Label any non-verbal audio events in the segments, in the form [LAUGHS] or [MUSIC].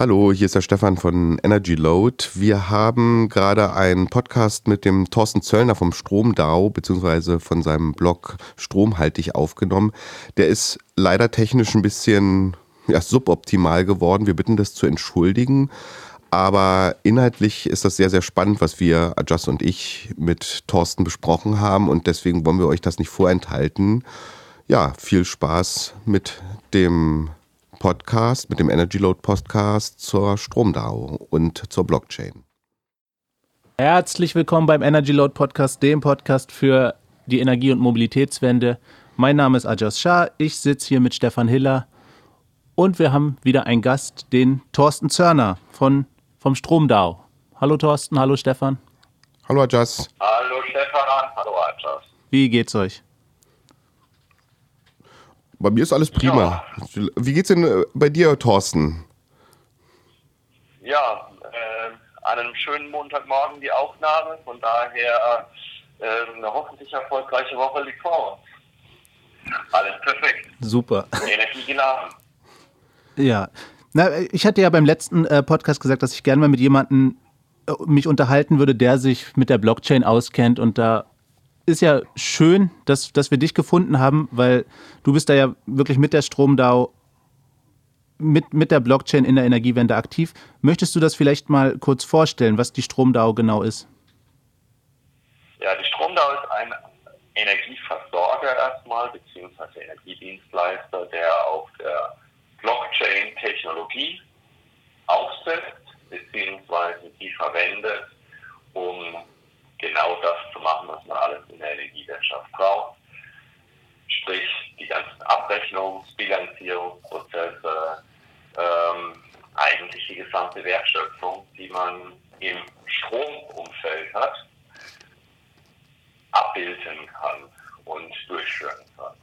Hallo, hier ist der Stefan von Energy Load. Wir haben gerade einen Podcast mit dem Thorsten Zöllner vom Stromdau beziehungsweise von seinem Blog Stromhaltig aufgenommen. Der ist leider technisch ein bisschen ja, suboptimal geworden. Wir bitten das zu entschuldigen. Aber inhaltlich ist das sehr, sehr spannend, was wir, Adjust und ich, mit Thorsten besprochen haben. Und deswegen wollen wir euch das nicht vorenthalten. Ja, viel Spaß mit dem Podcast, mit dem Energy Load Podcast zur Stromdau und zur Blockchain. Herzlich willkommen beim Energy Load Podcast, dem Podcast für die Energie- und Mobilitätswende. Mein Name ist Ajas Shah, ich sitze hier mit Stefan Hiller und wir haben wieder einen Gast, den Thorsten Zörner von, vom Stromdau. Hallo Thorsten, hallo Stefan. Hallo Ajas. Hallo Stefan, hallo Ajas. Wie geht's euch? Bei mir ist alles prima. Ja. Wie geht's denn äh, bei dir, Thorsten? Ja, äh, an einem schönen Montagmorgen die Aufnahme. Von daher äh, eine hoffentlich erfolgreiche Woche liegt vor uns. Alles perfekt. Super. Energie geladen. Ja. Na, ich hatte ja beim letzten äh, Podcast gesagt, dass ich gerne mal mit jemandem äh, mich unterhalten würde, der sich mit der Blockchain auskennt und da ist ja schön, dass, dass wir dich gefunden haben, weil du bist da ja wirklich mit der Stromdau, mit, mit der Blockchain in der Energiewende aktiv. Möchtest du das vielleicht mal kurz vorstellen, was die Stromdau genau ist? Ja, die Stromdau ist ein Energieversorger erstmal, beziehungsweise Energiedienstleister, der auf der Blockchain-Technologie aufsetzt, beziehungsweise die verwendet, um genau das zu machen, was man alles in der Energiewirtschaft braucht. Sprich, die ganzen Bilanzierungsprozesse, ähm, eigentlich die gesamte Wertschöpfung, die man im Stromumfeld hat, abbilden kann und durchführen kann.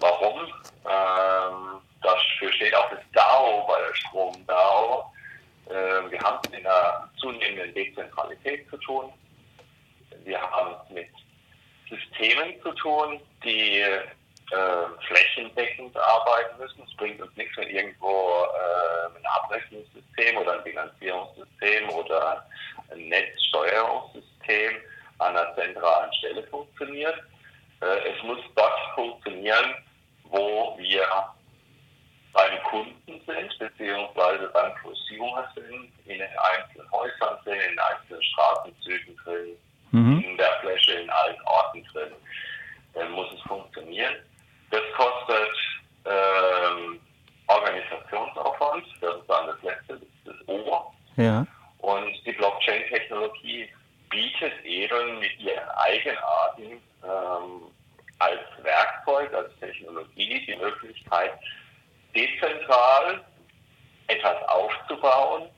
Warum? Ähm, dafür steht auch das DAO bei der Strom-DAO. Äh, wir haben es in einer zunehmenden Dezentralität zu tun. Wir haben es mit Systemen zu tun, die äh, flächendeckend arbeiten müssen. Es bringt uns nichts, wenn irgendwo äh, ein Abrechnungssystem oder ein Finanzierungssystem oder ein Netzsteuerungssystem an einer zentralen Stelle funktioniert. Äh, es muss dort funktionieren, wo wir beim Kunden sind, beziehungsweise beim Consumer sind, in den einzelnen Häusern sind, in den einzelnen Straßenzügen drin, mhm. in der Fläche in allen Orten drin. Dann muss es funktionieren. Das kostet ähm, Organisationsaufwand, das ist dann das letzte, das ist das O. Ja. Und die Blockchain-Technologie bietet eben mit ihren Eigenarten ähm, als Werkzeug, als Technologie die Möglichkeit, dezentral etwas aufzubauen,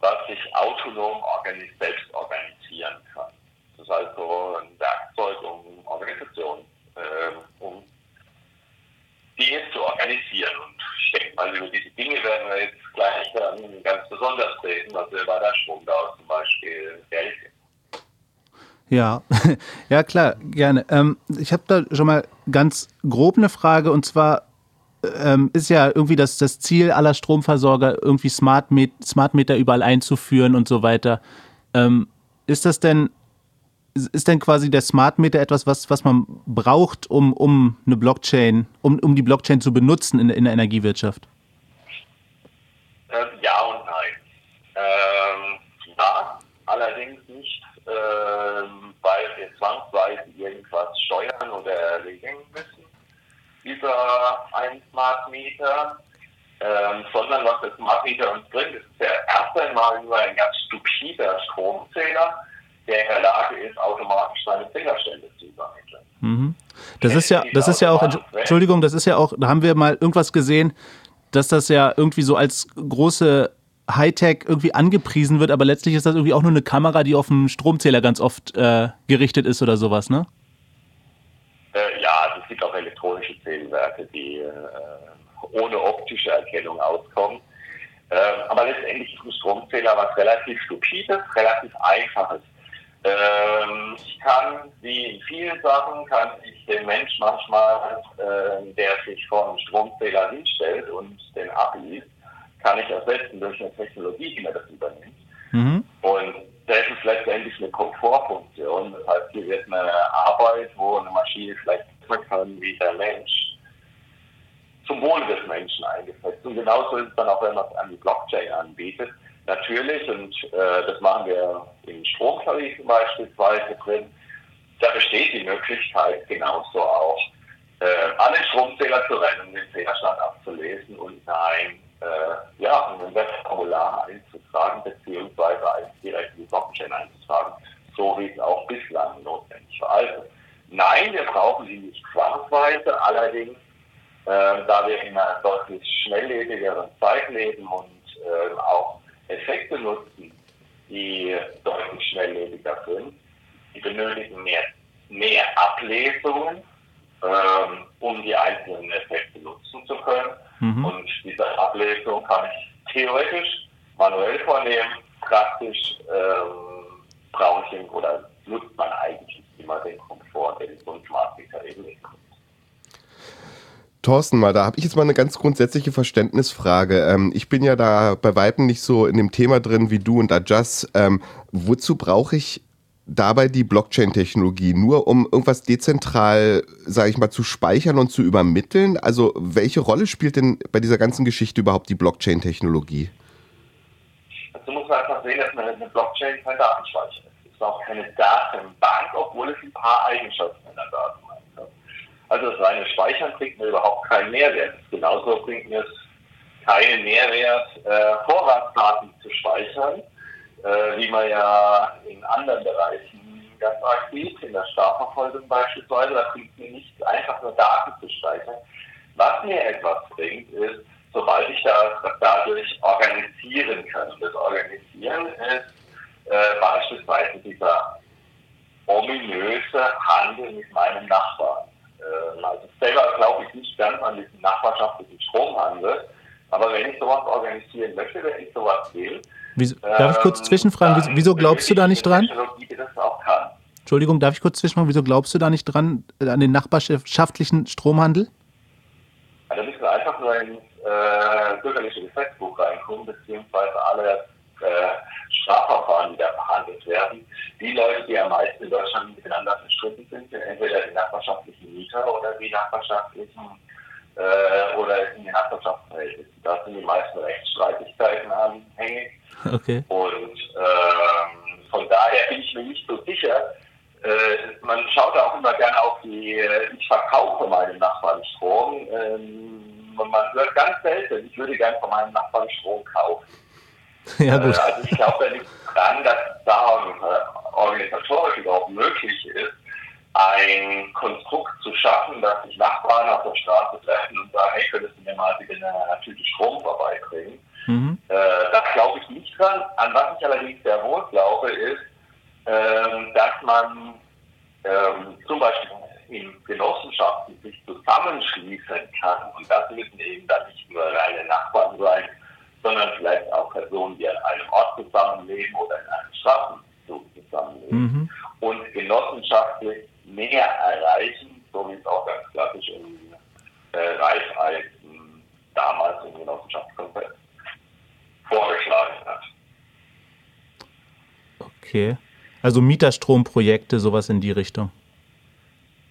was sich autonom organis selbst organisieren kann. Das ist also ein Werkzeug, um Organisation, äh, um Dinge zu organisieren. Und ich denke mal, über diese Dinge werden wir jetzt gleich ähm, ganz besonders reden, was wir bei der Stromdau zum Beispiel gelten. Ja, ja klar, gerne. Ähm, ich habe da schon mal ganz grob eine Frage und zwar ähm, ist ja irgendwie das, das Ziel aller Stromversorger, irgendwie Smart, Met Smart Meter überall einzuführen und so weiter. Ähm, ist das denn ist denn quasi der Smart Meter etwas, was, was man braucht, um, um eine Blockchain, um, um die Blockchain zu benutzen in, in der Energiewirtschaft? Ähm, ja und nein. Ähm, ja, allerdings nicht, ähm, zwangsweise irgendwas steuern oder regeln müssen über einen Smart Meter, ähm, sondern was der Smart Meter uns bringt, ist ja erst einmal nur ein ganz stupider Stromzähler der in der Lage ist, automatisch seine Zählerstände zu übermitteln. Mhm. Das ist ja, das ist ja auch, Entschuldigung, das ist ja auch, da haben wir mal irgendwas gesehen, dass das ja irgendwie so als große Hightech irgendwie angepriesen wird, aber letztlich ist das irgendwie auch nur eine Kamera, die auf dem Stromzähler ganz oft äh, gerichtet ist oder sowas, ne? Äh, ja, also es gibt auch elektronische Zählwerke, die äh, ohne optische Erkennung auskommen. Äh, aber letztendlich ist ein Stromzähler was relativ stupides, relativ einfaches. Ähm, ich kann, wie in vielen Sachen, kann ich den Mensch manchmal, äh, der sich vor einem Stromzähler hinstellt und den abliest, kann ich ersetzen durch eine Technologie, die mir das übernimmt. Mhm. Und das ist letztendlich eine Komfortfunktion. Das heißt, hier wird eine Arbeit, wo eine Maschine vielleicht besser kann wie der Mensch, zum Wohle des Menschen eingesetzt. Und genauso ist es dann auch, wenn man es an die Blockchain anbietet. Natürlich, und äh, das machen wir in Stromtarifen beispielsweise drin, da besteht die Möglichkeit genauso auch, äh, an den Stromzähler zu rennen, den Zählerstand abzulesen und nein, äh, ja, ein Webformular einzutragen, beziehungsweise eins direkt in die Blockchain einzutragen, so wie es auch bislang notwendig war. Also, nein, wir brauchen sie nicht zwangsweise, allerdings, äh, da wir in einer deutlich schnelllebigeren Zeit leben und äh, auch Effekte nutzen, die deutlich schnelllebiger sind, die benötigen mehr, mehr Ablesungen, ähm, um die einzelnen Effekte nutzen zu können. Mhm. Und diese Ablesung kann ich theoretisch manuell vornehmen, praktisch ähm, brauche ich ihn oder nutzt man eigentlich immer den Komfort, den so ein Smart Meter eben bekommt. Thorsten, mal, da habe ich jetzt mal eine ganz grundsätzliche Verständnisfrage. Ähm, ich bin ja da bei Weitem nicht so in dem Thema drin wie du und Adjust. Ähm, wozu brauche ich dabei die Blockchain-Technologie nur, um irgendwas dezentral, sage ich mal, zu speichern und zu übermitteln? Also welche Rolle spielt denn bei dieser ganzen Geschichte überhaupt die Blockchain-Technologie? Also muss man einfach sehen, dass eine Blockchain kein Datenspeicher ist. Es ist auch keine Datenbank, obwohl es ein paar Eigenschaften in der Datenbank hat. Also das reine Speichern bringt mir überhaupt keinen Mehrwert. Genauso bringt mir es keinen Mehrwert, äh, Vorratsdaten zu speichern äh, wie man ja in anderen Bereichen ganz arg sieht, in der Strafverfolgung beispielsweise, da bringt mir nicht einfach nur Daten zu speichern. Was mir etwas bringt, ist, sobald ich das dadurch organisieren kann. Und das Organisieren ist äh, beispielsweise dieser ominöse Handel mit meinem Nachbarn. Äh, also selber glaube ich nicht ganz an diesen nachbarschaftlichen Stromhandel, aber wenn ich sowas organisieren möchte, wenn ich sowas will, Wieso, darf ich kurz ähm, zwischenfragen, wieso, wieso glaubst du da nicht dran? Entschuldigung, darf ich kurz zwischenfragen, wieso glaubst du da nicht dran, äh, an den nachbarschaftlichen Stromhandel? da müssen wir einfach nur ins äh, bürgerliche Gesetzbuch reinkommen, beziehungsweise alle äh, Strafverfahren, die da verhandelt werden. Die Leute, die am meisten in Deutschland miteinander verstritten sind, sind entweder die nachbarschaftlichen Mieter oder die nachbarschaftlichen äh, oder in den Nachbarschaftsverhältnissen. Da sind die meisten Rechtsstreitigkeiten anhängig. Okay. Und ähm, von daher bin ich mir nicht so sicher. Äh, man schaut auch immer gerne auf die, äh, ich verkaufe meinem Nachbarn Strom. Ähm, man hört ganz selten, ich würde gerne von meinem Nachbarn Strom kaufen. [LAUGHS] Ja, gut. Äh, also ich glaube da nicht dran, dass da organisatorisch überhaupt möglich ist, ein Konstrukt zu schaffen, dass sich Nachbarn auf der Straße treffen und sagen, hey, könntest du mir mal bitte eine Tüte Strom vorbeibringen? Mhm. Äh, das glaube ich nicht dran. An was ich allerdings sehr wohl glaube, ist, ähm, dass man ähm, zum Beispiel in Genossenschaften sich zusammenschließen kann. Und das müssen eben dann nicht nur reine Nachbarn sein, sondern vielleicht auch Personen, die an einem Ort zusammenleben oder in einem Straßenzug zusammenleben. Mhm. Und genossenschaftlich mehr erreichen, so wie es auch ganz klassisch in äh, Raiffeisen damals im Genossenschaftskonzept vorgeschlagen hat. Okay. Also Mieterstromprojekte, sowas in die Richtung.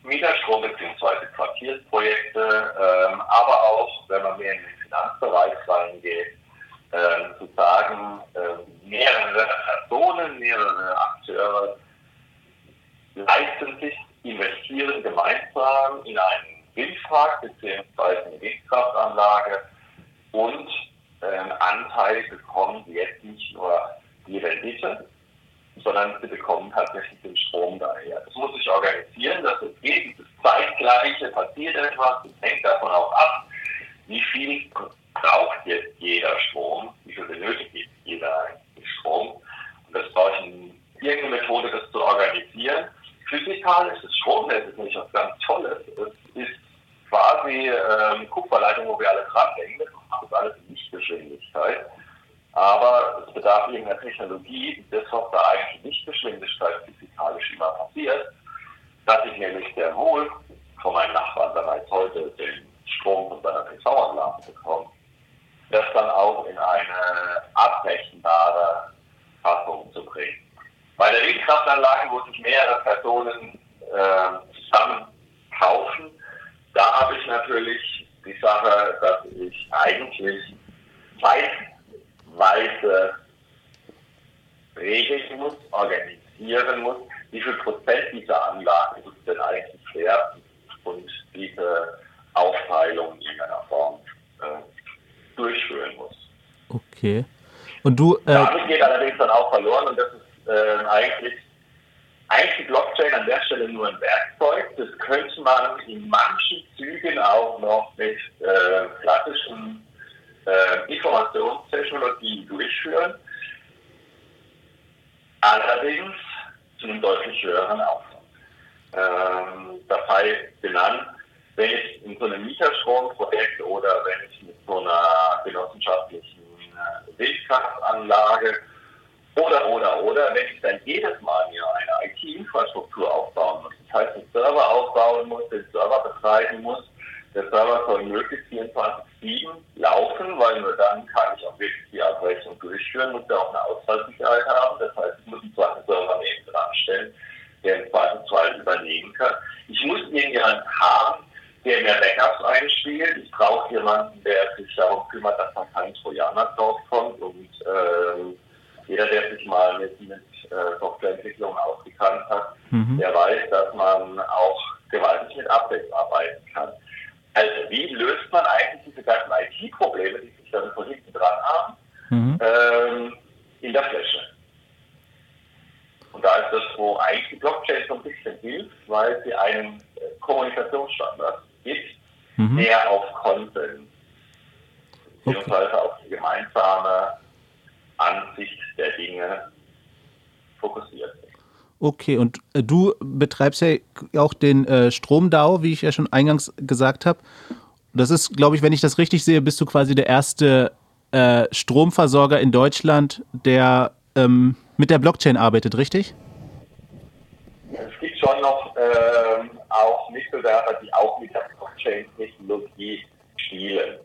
Mieterstrom bzw. Quartiersprojekte, ähm, aber auch, wenn man mehr in den Finanzbereich reingeht, ähm, zu sagen, äh, mehrere Personen, mehrere Akteure leisten sich investieren gemeinsam in einen Windpark bzw. eine Windkraftanlage und äh, Anteil bekommen sie jetzt nicht nur die Rendite, sondern sie bekommen tatsächlich den Strom daher. Das muss sich organisieren, dass es geht. Dieses Zeitgleiche passiert etwas. Das hängt davon auch ab, wie viel braucht jetzt jeder Strom, wie viel benötigt jeder Strom. Und das braucht irgendeine Methode, das zu organisieren physikalisch ist das ist nicht was ganz Tolles. Es ist quasi ähm, Kupferleitung, wo wir alle dranhängen. Das macht das alles in Lichtgeschwindigkeit. Aber es bedarf irgendeiner Technologie, das, was da eigentlich in Lichtgeschwindigkeit physikalisch immer passiert, dass ich nämlich sehr wohl von meinem Nachbarn bereits heute den Strom von seiner PV-Anlage bekomme. das dann auch in eine abrechenbare Fassung zu bringen. Bei der Windkraftanlage, wo sich mehrere Personen äh, zusammen kaufen, da habe ich natürlich die Sache, dass ich eigentlich zeitweise regeln muss, organisieren muss, wie viel Prozent dieser Anlage muss denn eigentlich werden und diese Aufteilung in irgendeiner Form äh, durchführen muss. Okay. Und du. Äh, Damit geht allerdings dann auch verloren und das ist äh, eigentlich eigentlich die Blockchain an der Stelle nur ein Werkzeug. Das könnte man in manchen Zügen auch noch mit äh, klassischen äh, Informationstechnologien durchführen. Allerdings zu einem deutlich höheren Aufwand. Ähm, das heißt, genannt, wenn ich in so einem Mieterstromprojekt oder wenn ich mit so einer genossenschaftlichen äh, Windkraftanlage oder, oder, oder, wenn ich dann jedes Mal mir eine IT-Infrastruktur aufbauen muss, das heißt, den Server aufbauen muss, den Server betreiben muss, der Server soll möglichst 24-7 laufen, weil nur dann kann ich auch wirklich die Abrechnung durchführen, muss ja auch eine Ausfallsicherheit haben. Das heißt, ich muss einen zweiten Server neben dran stellen, der im Zweifelsfall übernehmen kann. Ich muss irgendjemanden haben, der mir Backups einspielt. Ich brauche jemanden, der sich darum kümmert, dass da kein Trojaner draufkommt. Und äh, jeder, der sich mal mit, mit äh, Softwareentwicklung ausgekannt hat, mhm. der weiß, dass man auch gewaltig mit Updates arbeiten kann. Also wie löst man eigentlich diese ganzen IT-Probleme, die sich dann von hinten dran haben, mhm. ähm, in der Fläche? Und da ist das, wo eigentlich die Blockchain so ein bisschen hilft, weil sie einen äh, Kommunikationsstandard gibt, mhm. der auf Konsens beziehungsweise okay. auf die gemeinsame Ansicht der Dinge fokussiert. Okay, und äh, du betreibst ja auch den äh, StromDAO, wie ich ja schon eingangs gesagt habe. Das ist, glaube ich, wenn ich das richtig sehe, bist du quasi der erste äh, Stromversorger in Deutschland, der ähm, mit der Blockchain arbeitet, richtig? Es gibt schon noch ähm, auch Mitbewerber, die auch mit der Blockchain-Technologie spielen.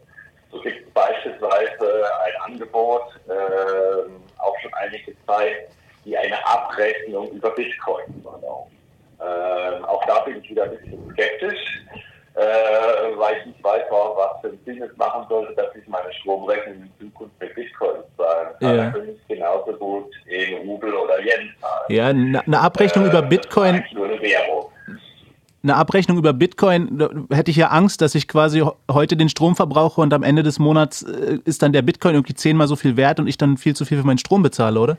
So gibt es beispielsweise ein Angebot, äh, auch schon einige Zeit, die eine Abrechnung über Bitcoin erlauben. Ähm, auch da bin ich wieder ein bisschen skeptisch, äh, weil ich nicht weiß, was für ein Sinn es machen sollte, dass ich meine Stromrechnung in Zukunft mit Bitcoin zahlen kann. Ja. Könnte ich genauso gut in Rubel oder Yen zahlen. Ja, eine Abrechnung äh, über Bitcoin. Nur eine Währung eine Abrechnung über Bitcoin, da hätte ich ja Angst, dass ich quasi heute den Strom verbrauche und am Ende des Monats äh, ist dann der Bitcoin irgendwie zehnmal so viel wert und ich dann viel zu viel für meinen Strom bezahle, oder?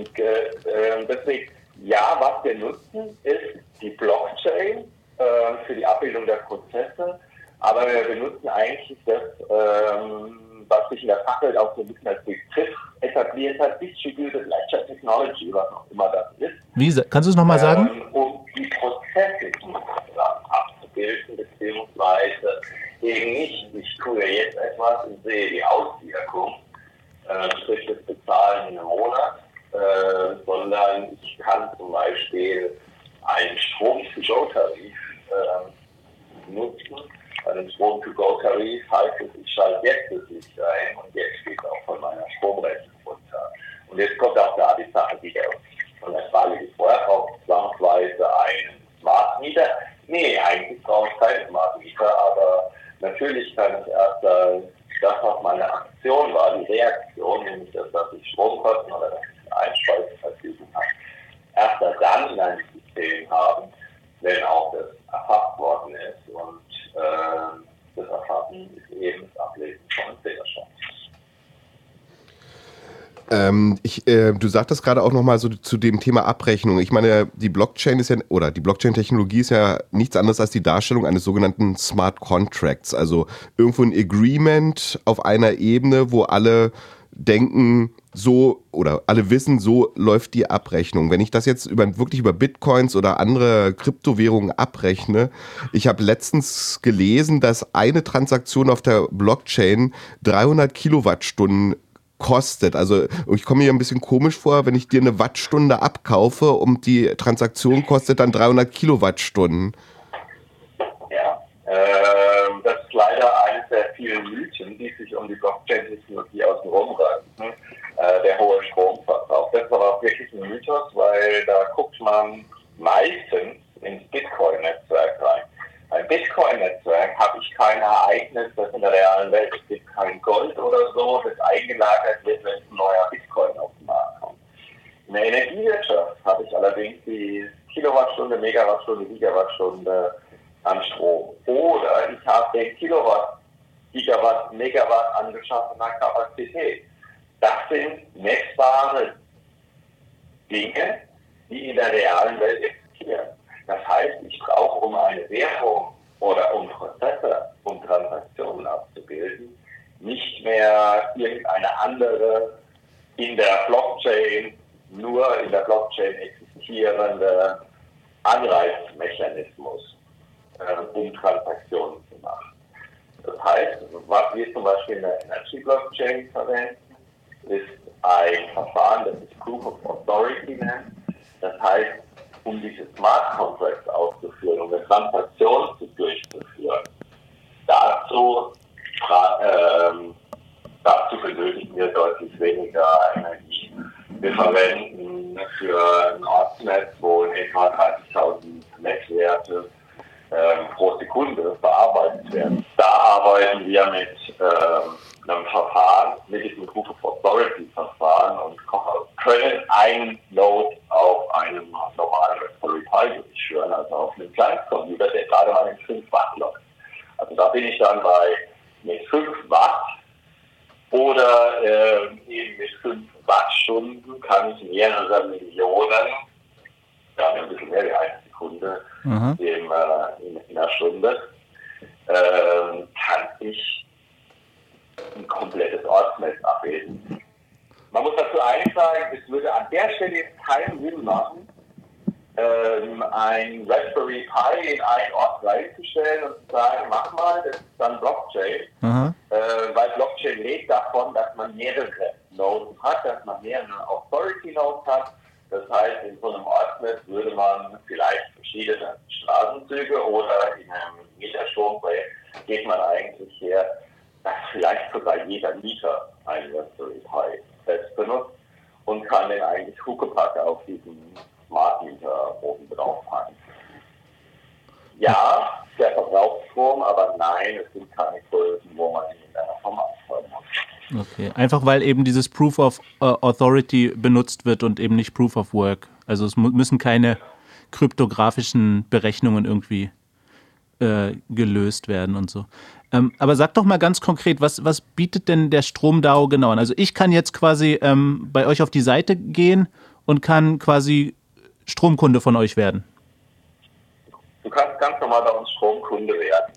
Und äh, ähm, deswegen, ja, was wir nutzen, ist die Blockchain äh, für die Abbildung der Prozesse. Aber wir benutzen eigentlich das, ähm, was sich in der Fachwelt auch so ein bisschen als Begriff etabliert hat, Distributed Ledger Technology, was auch immer das ist. Wie, kannst du es nochmal sagen? Ähm, um die Prozesse abzubilden, beziehungsweise eben nicht, ich tue jetzt etwas und sehe die Auswirkung, äh, sprich das Bezahlen in einem Monat, äh, sondern ich kann zum Beispiel einen Strom-to-Go-Tarif äh, nutzen. Einen Strom-to-Go-Tarif heißt es, ich schalte jetzt das Licht ein und jetzt geht auch von meiner Stromrechnung runter. Und jetzt kommt auch da die Sache wieder von der Frage, die vorher auch zwangsweise einen Smart Meter. Nee, eigentlich brauche ich keinen Smart Meter, aber natürlich kann ich erst äh, das, was meine Aktion war, die Reaktion, nämlich das, dass ich Stromkosten oder dass ich Einspeiseverfügung erst dann in einem System haben, wenn auch das erfasst worden ist. Und äh, das Erfassen ist eben das Ablesen von Zählerstand. Ähm, ich, äh, du sagtest gerade auch nochmal so zu dem Thema Abrechnung. Ich meine, die Blockchain ist ja, oder die Blockchain-Technologie ist ja nichts anderes als die Darstellung eines sogenannten Smart Contracts. Also irgendwo ein Agreement auf einer Ebene, wo alle denken, so oder alle wissen, so läuft die Abrechnung. Wenn ich das jetzt über, wirklich über Bitcoins oder andere Kryptowährungen abrechne, ich habe letztens gelesen, dass eine Transaktion auf der Blockchain 300 Kilowattstunden kostet. Also ich komme mir ein bisschen komisch vor, wenn ich dir eine Wattstunde abkaufe und die Transaktion kostet dann 300 Kilowattstunden. Der vielen Mythen, die sich um die Blockchain-Technologie außenrum ranken. Äh, der hohe Stromverbrauch. Das ist aber auch wirklich ein Mythos, weil da guckt man meistens ins Bitcoin-Netzwerk rein. Beim Bitcoin-Netzwerk habe ich kein Ereignis, das in der realen Welt, es gibt kein Gold oder so, das eingelagert wird, wenn ein neuer Bitcoin auf den Markt kommt. In der Energiewirtschaft habe ich allerdings die Kilowattstunde, Megawattstunde, Gigawattstunde an Strom. Oder ich habe den Kilowatt, Gigawatt, Megawatt angeschaffener Kapazität. Das sind messbare Dinge, die in der realen Welt existieren. Das heißt, ich brauche, um eine Währung oder um Prozesse, um Transaktionen abzubilden, nicht mehr irgendeine andere in der Blockchain, nur in der Blockchain existierende Anreizmechanismus, äh, um Transaktionen zu machen. Das heißt, was wir zum Beispiel in der Energy Blockchain verwenden, ist ein Verfahren, das sich Proof of Authority nennt. Das heißt, um diese Smart Contracts auszuführen, um eine Transaktion durchzuführen, dazu, ähm, dazu benötigen wir deutlich weniger Energie. Wir verwenden für ein Ortsnetz, wo in etwa 30.000 Netzwerte ähm, pro Sekunde bearbeitet werden. Da arbeiten wir mit ähm, einem Verfahren, mit diesem Proof of Authority Verfahren und können einen Node auf einem normalen Raspberry Pi durchführen, also auf einem Kleinstcomputer, der gerade mal in 5 Watt läuft. Also da bin ich dann bei mit 5 Watt oder äh, eben mit 5 Wattstunden kann ich mehrere Millionen, ja ein bisschen mehr wie eine Sekunde, mhm. im, äh, in, in, einer Stunde, äh, kann ich ein komplettes Ortsnetz abbilden. Man muss dazu eins sagen, es würde an der Stelle jetzt keinen Sinn machen, ähm, ein Raspberry Pi in einen Ort reinzustellen und zu sagen, mach mal, das ist dann Blockchain. Mhm. Äh, weil Blockchain lebt davon, dass man mehrere Nodes hat, dass man mehrere Authority Nodes hat. Das heißt, in so einem Ortsnetz würde man vielleicht verschiedene Straßenzüge oder in einem Mieterstromprojekt geht man eigentlich her, dass vielleicht sogar jeder Mieter einen Raspberry Pi selbst benutzt und kann den eigentlich Huckepack auf diesen Smart Meter oben drauf packen. Ja, der verbraucht Strom, aber nein, es sind keine Größen, wo man ihn in einer Form. Okay, einfach weil eben dieses Proof of uh, Authority benutzt wird und eben nicht Proof of Work. Also es müssen keine kryptografischen Berechnungen irgendwie äh, gelöst werden und so. Ähm, aber sag doch mal ganz konkret, was, was bietet denn der StromDAO genau an? Also ich kann jetzt quasi ähm, bei euch auf die Seite gehen und kann quasi Stromkunde von euch werden. Du kannst ganz normal bei uns Stromkunde werden.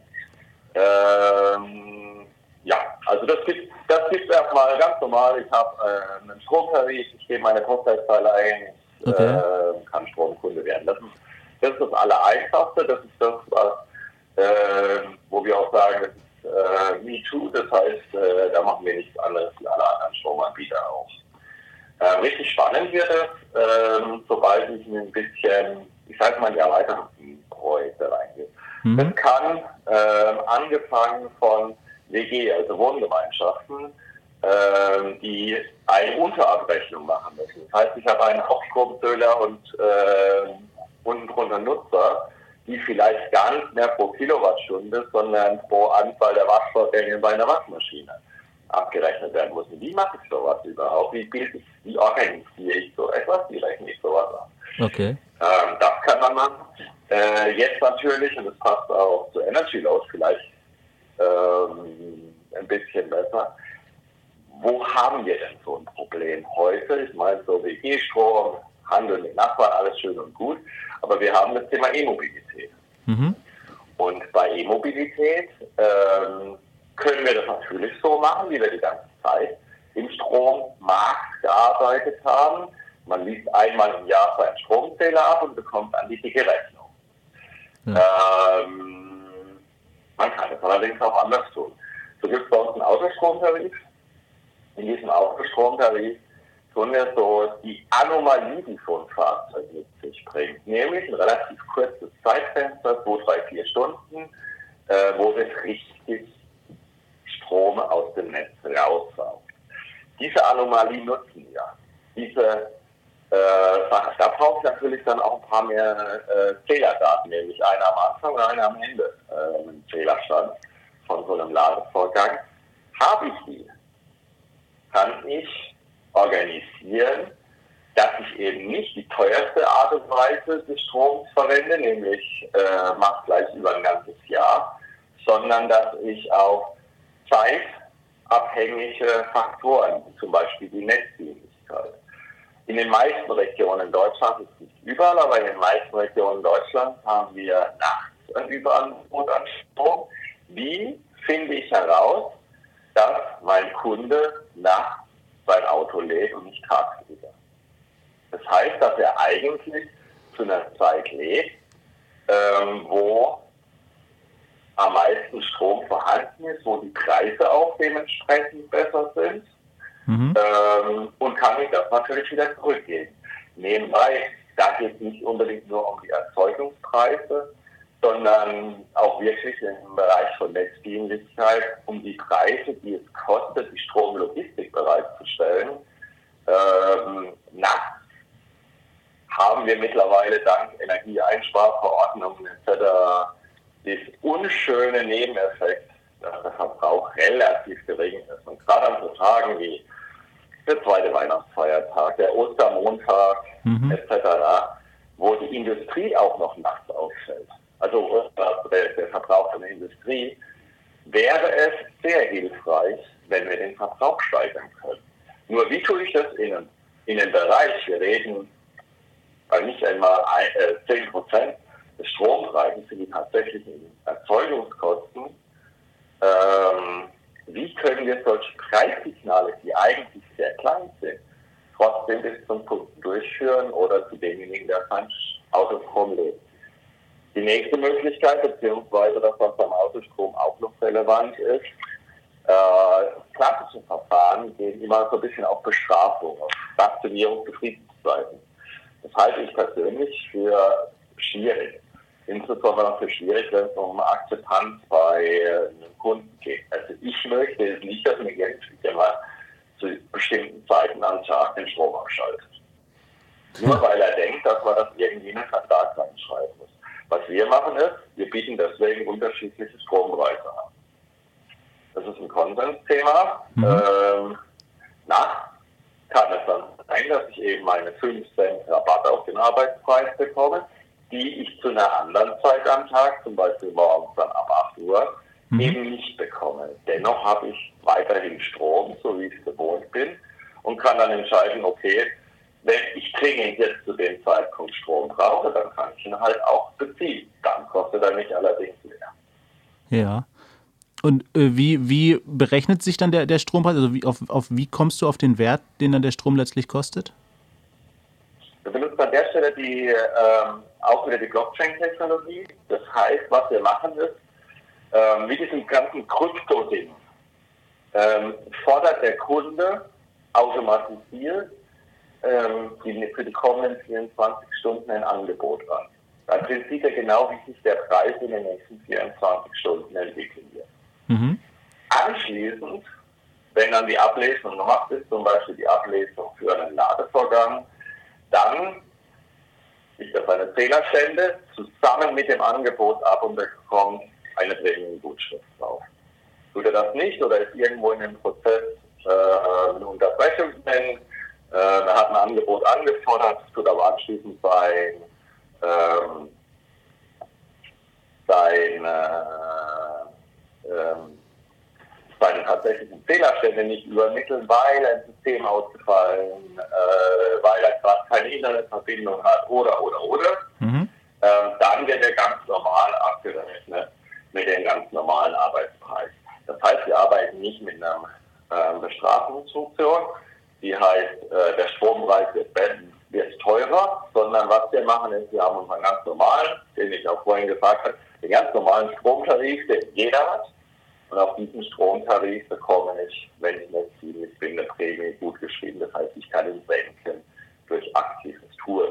Ähm, ja, also das gibt das gibt erstmal ganz normal. Ich habe äh, einen Stromtarif, ich gebe meine Postleitzahl ein, okay. äh, kann Stromkunde werden. Das ist das, ist das Allereinfachste, das ist das, was, äh, wo wir auch sagen, das äh, MeToo, das heißt, äh, da machen wir nichts anderes wie alle anderen Stromanbieter auch. Ähm, richtig spannend wird es, ähm, sobald ich ein bisschen, ich sage mal, die erweiterten Projekte reingehe. Mhm. Das kann ähm, angefangen von WG, also Wohngemeinschaften, ähm, die eine Unterabrechnung machen müssen. Das heißt, ich habe einen Hauptstromzähler und äh, unten drunter Nutzer, die vielleicht gar nicht mehr pro Kilowattstunde, sondern pro Anzahl der Waschvorgänge bei einer Waschmaschine abgerechnet werden müssen. Wie mache ich sowas überhaupt? Wie, bilde ich, wie organisiere ich so etwas? Wie rechne ich sowas ab? Okay. Ähm, das kann man machen. Äh, jetzt natürlich, und das passt auch zu Energy Load vielleicht ähm, ein bisschen besser, wo haben wir denn so ein Problem heute? Ich meine, so wie E-Strom, Handel mit Nachbarn, alles schön und gut, aber wir haben das Thema E-Mobilität. Mhm. Und bei E-Mobilität ähm, können wir das natürlich so machen, wie wir die ganze Zeit im Strommarkt gearbeitet haben. Man liest einmal im Jahr seinen Stromzähler ab und bekommt dann die dicke Rechnung. Ja. Ähm, man kann es allerdings auch anders tun. So gibt es bei uns einen Autostromtarif. In diesem Autostromtarif tun wir so die Anomalie, die so ein Fahrzeug mit sich bringt. Nämlich ein relativ kurzes Zeitfenster, zwei, drei, vier Stunden, äh, wo es richtig Strom aus dem Netz raussaugt. Diese Anomalie nutzen wir. Diese äh, da braucht natürlich dann auch ein paar mehr äh, Zählerdaten, nämlich einer am Anfang und einer am Ende äh, im Zählerstand von so einem Ladevorgang. Habe ich die, kann ich organisieren, dass ich eben nicht die teuerste Art und Weise des Stroms verwende, nämlich äh, macht gleich über ein ganzes Jahr, sondern dass ich auch zeitabhängige Faktoren, zum Beispiel die Netzdienlichkeit, in den meisten Regionen Deutschlands, ist nicht überall, aber in den meisten Regionen Deutschlands haben wir nachts ein Überangebot an Strom. Wie finde ich heraus, dass mein Kunde nachts sein Auto lädt und nicht tagsüber? Das heißt, dass er eigentlich zu einer Zeit lädt, ähm, wo am meisten Strom vorhanden ist, wo die Preise auch dementsprechend besser sind mhm. ähm, und kann ich das natürlich wieder zurückgeben. Nebenbei, da geht es nicht unbedingt nur um die Erzeugungspreise, sondern auch wirklich im Bereich von Netzdienlichkeit um die Preise, die es kostet, die Stromlogistik bereitzustellen. Ähm, nachts haben wir mittlerweile dank Energieeinsparverordnungen etc. das unschöne Nebeneffekt, dass der Verbrauch relativ gering ist. Und gerade an so Tagen wie der zweite Weihnachtsfeiertag, der Ostermontag mhm. etc., wo die Industrie auch noch nachts ausfällt, also der, der Verbrauch von der Industrie, wäre es sehr hilfreich, wenn wir den Verbrauch steigern können. Nur wie tue ich das in einem, in einem Bereich, wir reden weil nicht einmal ein, äh, 10 Prozent des Strompreises sind die tatsächlichen Erzeugungskosten, ähm, wie können wir solche Preissignale, die eigentlich sehr klein sind, trotzdem bis zum Kunden durchführen oder zu demjenigen, der sein Autostrom lädt. Die nächste Möglichkeit, beziehungsweise das, was beim Autostrom auch noch relevant ist, äh, klassische Verfahren gehen immer so ein bisschen auf Bestrafung, auf Stationierung, Betriebszeiten. Das halte ich persönlich für schwierig insbesondere für schwierig, wenn es um Akzeptanz bei äh, einem Kunden geht. Also ich möchte es nicht, dass mir irgendwie mal zu bestimmten Zeiten am Tag den Strom abschaltet. Nur weil er denkt, dass man das irgendwie in den Vertrag reinschreiben muss. Was wir machen ist, wir bieten deswegen unterschiedliche Strompreise an. Das ist ein Konsensthema. Mhm. Ähm, nach kann es dann sein, dass ich eben meine 5 Cent Rabatt auf den Arbeitspreis bekomme die ich zu einer anderen Zeit am Tag, zum Beispiel morgens dann ab 8 Uhr, mhm. eben nicht bekomme. Dennoch habe ich weiterhin Strom, so wie ich es gewohnt bin, und kann dann entscheiden, okay, wenn ich dringend jetzt zu dem Zeitpunkt Strom brauche, dann kann ich ihn halt auch beziehen. Dann kostet er mich allerdings mehr. Ja. Und äh, wie, wie berechnet sich dann der, der Strompreis? Also wie, auf, auf wie kommst du auf den Wert, den dann der Strom letztlich kostet? Wir benutzen an der Stelle die ähm, auch wieder die Blockchain-Technologie. Das heißt, was wir machen ist, ähm, mit diesem ganzen Krypto-Ding ähm, fordert der Kunde automatisiert ähm, die, für die kommenden 24 Stunden ein Angebot an. Dann sieht er genau, wie sich der Preis in den nächsten 24 Stunden entwickeln wird. Mhm. Anschließend, wenn dann die Ablesung gemacht ist, zum Beispiel die Ablesung für einen Ladevorgang, dann sich auf eine Zählerstände zusammen mit dem Angebot ab und bekommt eine Prämiengutschrift drauf. Tut er das nicht oder ist irgendwo in dem Prozess äh, eine Unterbrechung drin, äh, er hat ein Angebot angefordert, tut aber anschließend sein, ähm, sein äh, ähm, tatsächlichen Fehlerstände nicht übermitteln, weil ein System ausgefallen, äh, weil er gerade keine Internetverbindung hat oder, oder, oder. Mhm. Ähm, dann wird er ganz normal abgerechnet mit den ganz normalen Arbeitspreis. Das heißt, wir arbeiten nicht mit einer äh, Bestrafungsfunktion, die heißt, äh, der Strompreis wird, wird teurer, sondern was wir machen ist, wir haben unseren ganz normalen, den ich auch vorhin gesagt habe, den ganz normalen Stromtarif, den jeder hat und auf diesen Stromtarif bekomme ich, wenn ich nicht viel mitbringe, Prämie gut geschrieben. Das heißt, ich kann ihn senken durch aktives Tun.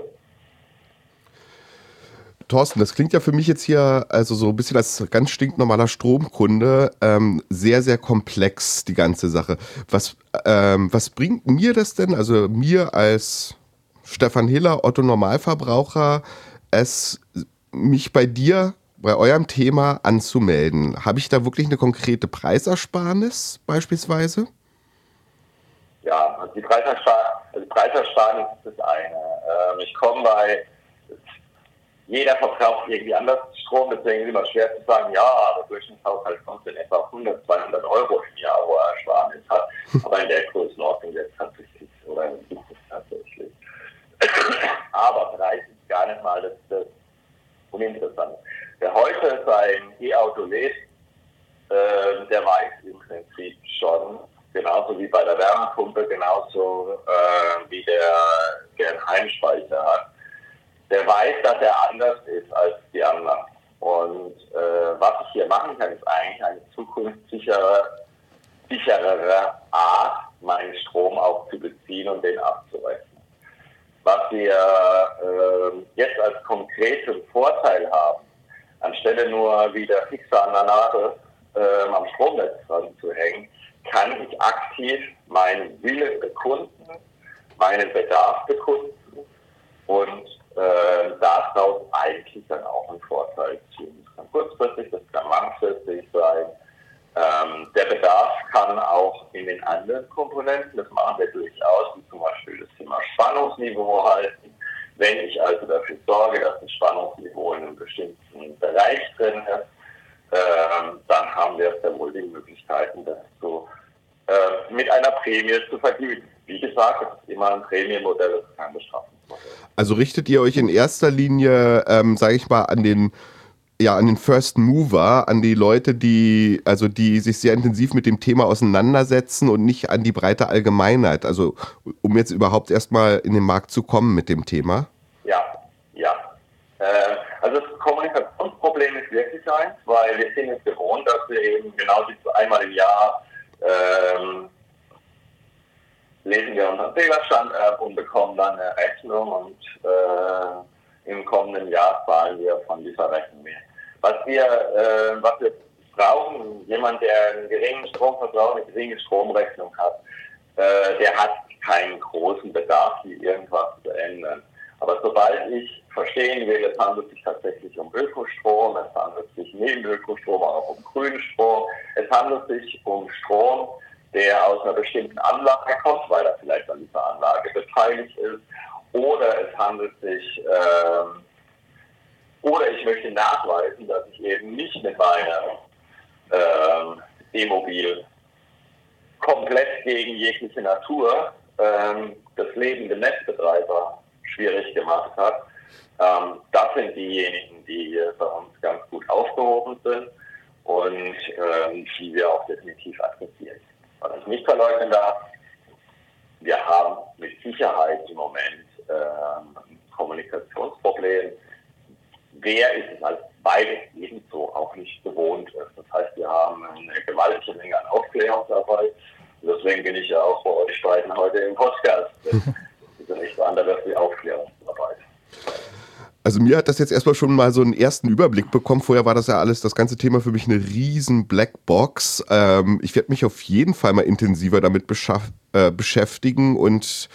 Thorsten, das klingt ja für mich jetzt hier also so ein bisschen als ganz stinknormaler Stromkunde ähm, sehr, sehr komplex, die ganze Sache. Was, ähm, was bringt mir das denn, also mir als Stefan Hiller, Otto Normalverbraucher, es mich bei dir, bei eurem Thema anzumelden? Habe ich da wirklich eine konkrete Preisersparnis beispielsweise? Ja, also die Preisersparnis, also Preisersparnis ist das eine. Ähm, ich komme bei jeder verbraucht irgendwie anders Strom, deswegen ist es immer schwer zu sagen, ja, der Durchschnittshaushalt kommt in etwa 100, 200 Euro im Jahr, wo er Ersparnis hat. Aber in der Größenordnung jetzt tatsächlich oder gibt es tatsächlich. Aber Preis ist gar nicht mal das, das Uninteressante. Wer heute sein E-Auto lädt, äh, der weiß im Prinzip schon, genauso wie bei der Wärmepumpe, genauso äh, wie der, der einen Heimspeicher hat, der weiß, dass er anders ist als die anderen. Und äh, was ich hier machen kann, ist eigentlich eine zukunftssichere, sicherere Art, meinen Strom auch zu beziehen und den abzurechnen. Was wir äh, jetzt als konkreten Vorteil haben, anstelle nur wieder fixer an der Nase äh, am Stromnetz dran zu hängen, kann ich aktiv meinen Willen bekunden, meinen Bedarf bekunden und äh, daraus eigentlich dann auch einen Vorteil ziehen. Das kann kurzfristig, das kann langfristig sein. Ähm, der Bedarf kann auch in den anderen Komponenten, das machen wir durchaus, wie zum Beispiel das Thema Spannungsniveau halten. Wenn ich also dafür sorge, dass das Spannungsniveau in einem bestimmten Bereich drin ist, ähm, dann haben wir sehr wohl die Möglichkeiten, das so äh, mit einer Prämie zu vergüten. Wie gesagt, das ist immer ein Prämienmodell, das ist kein Bestrafungsmodell. Also richtet ihr euch in erster Linie, ähm, sage ich mal, an den ja, an den First Mover, an die Leute, die, also die sich sehr intensiv mit dem Thema auseinandersetzen und nicht an die breite Allgemeinheit. Also um jetzt überhaupt erstmal in den Markt zu kommen mit dem Thema. Ja, ja. Äh, also das Kommunikationsproblem ist wirklich eins, weil wir sind es gewohnt, dass wir eben genau einmal im Jahr ähm, lesen wir unseren Zählerstand ab und bekommen dann eine Rechnung und äh, im kommenden Jahr zahlen wir von dieser Rechnung mehr. Was wir, äh, was wir brauchen, jemand, der einen geringen Stromverbrauch, eine geringe Stromrechnung hat, äh, der hat keinen großen Bedarf, hier irgendwas zu ändern. Aber sobald ich verstehen will, es handelt sich tatsächlich um Ökostrom, es handelt sich neben Ökostrom auch um grünen Strom, es handelt sich um Strom, der aus einer bestimmten Anlage kommt, weil er vielleicht an dieser Anlage beteiligt ist, oder es handelt sich, ähm, oder ich möchte nachweisen, dass ich eben nicht mit meiner ähm, E-Mobil komplett gegen jegliche Natur ähm, das Leben der Netzbetreiber schwierig gemacht hat. Ähm, das sind diejenigen, die bei uns ganz gut aufgehoben sind und ähm, die wir auch definitiv adressieren. Was ich nicht verleugnen darf, wir haben mit Sicherheit im Moment ähm, ein Kommunikationsproblem. Wer ist es als beides ebenso auch nicht gewohnt ist. Das heißt, wir haben eine gewaltige Menge an Aufklärungsarbeit. Und deswegen bin ich ja auch bei euch beiden heute im Podcast. [LAUGHS] Nichts anderes wie Aufklärungsarbeit. Also mir hat das jetzt erstmal schon mal so einen ersten Überblick bekommen. Vorher war das ja alles, das ganze Thema für mich eine riesen Blackbox. Ähm, ich werde mich auf jeden Fall mal intensiver damit äh, beschäftigen und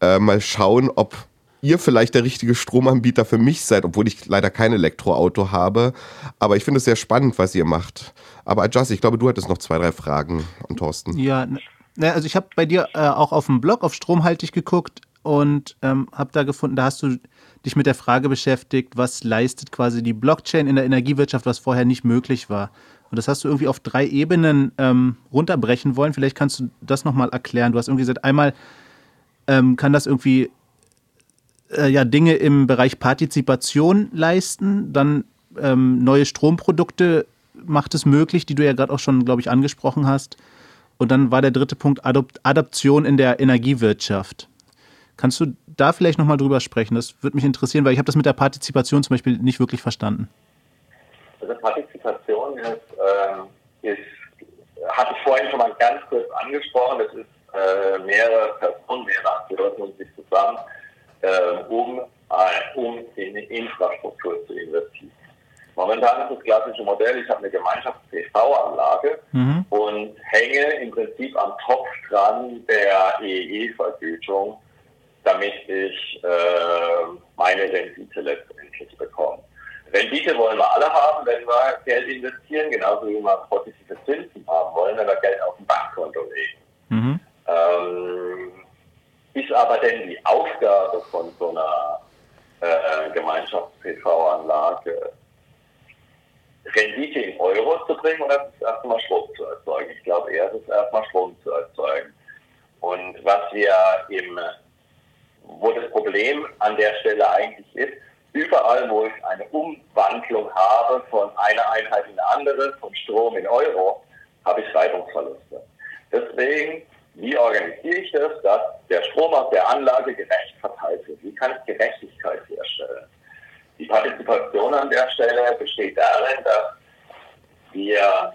äh, mal schauen, ob ihr vielleicht der richtige Stromanbieter für mich seid, obwohl ich leider kein Elektroauto habe. Aber ich finde es sehr spannend, was ihr macht. Aber Adjust, ich glaube, du hattest noch zwei, drei Fragen an Thorsten. Ja, also ich habe bei dir äh, auch auf dem Blog auf Stromhaltig geguckt und ähm, habe da gefunden, da hast du dich mit der Frage beschäftigt, was leistet quasi die Blockchain in der Energiewirtschaft, was vorher nicht möglich war. Und das hast du irgendwie auf drei Ebenen ähm, runterbrechen wollen. Vielleicht kannst du das nochmal erklären. Du hast irgendwie gesagt, einmal ähm, kann das irgendwie äh, ja, Dinge im Bereich Partizipation leisten, dann ähm, neue Stromprodukte macht es möglich, die du ja gerade auch schon, glaube ich, angesprochen hast. Und dann war der dritte Punkt Adop Adaption in der Energiewirtschaft. Kannst du da vielleicht nochmal drüber sprechen? Das würde mich interessieren, weil ich habe das mit der Partizipation zum Beispiel nicht wirklich verstanden. Also Partizipation ist, äh, ist hatte ich vorhin schon mal ganz kurz angesprochen. Das ist äh, mehrere Personen, mehrere Akteure sich zusammen, äh, um äh, um in Infrastruktur zu investieren. Momentan ist das klassische Modell, ich habe eine Gemeinschafts-PV-Anlage mhm. und hänge im Prinzip am Topf dran der EEE-Vergütung, damit ich äh, meine Rendite letztendlich bekomme. Rendite wollen wir alle haben, wenn wir Geld investieren, genauso wie wir positive Zinsen haben wollen, wenn wir Geld auf dem Bankkonto legen. Mhm. Ähm, ist aber denn die Aufgabe von so einer äh, Gemeinschafts-PV-Anlage, Rendite in Euro zu bringen oder ist es erstmal Strom zu erzeugen? Ich glaube eher, es ist erstmal Strom zu erzeugen. Und was wir im, wo das Problem an der Stelle eigentlich ist, überall, wo ich eine Umwandlung habe von einer Einheit in eine andere, von Strom in Euro, habe ich Reibungsverluste. Deswegen, wie organisiere ich das, dass der Strom aus der Anlage gerecht verteilt wird? Wie kann ich Gerechtigkeit herstellen? Die Partizipation an der Stelle besteht darin, dass wir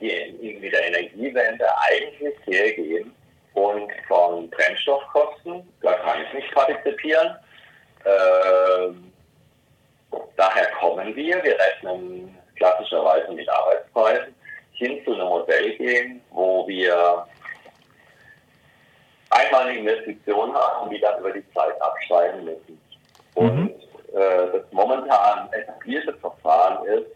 in der Energiewende eigentlich hergehen und von Brennstoffkosten, da kann ich nicht partizipieren. Äh, daher kommen wir, wir rechnen klassischerweise mit Arbeitspreisen, hin zu einem Modell gehen, wo wir einmal eine Investition haben, die dann über die Zeit abschreiben müssen. Und mhm. äh, das momentan etablierte Verfahren ist,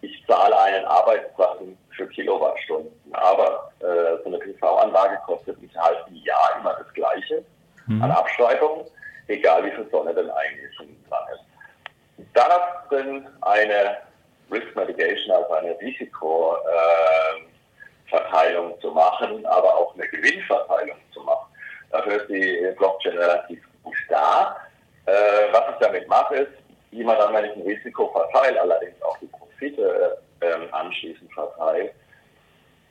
ich zahle einen Arbeitsplatz für Kilowattstunden. Aber äh, so eine PV-Anlage kostet mich halt im Jahr immer das Gleiche mhm. an Abschreibung, egal wie viel Sonne denn eigentlich dran ist. Danach sind eine Risk Mitigation, also eine Risikoverteilung äh, zu machen, aber auch eine Gewinnverteilung zu machen. Dafür ist die Blockchain relativ gut da. Äh, was ich damit mache, ist, wie man dann, wenn ich ein Risiko verteile, allerdings auch die Profite äh, anschließend verteile,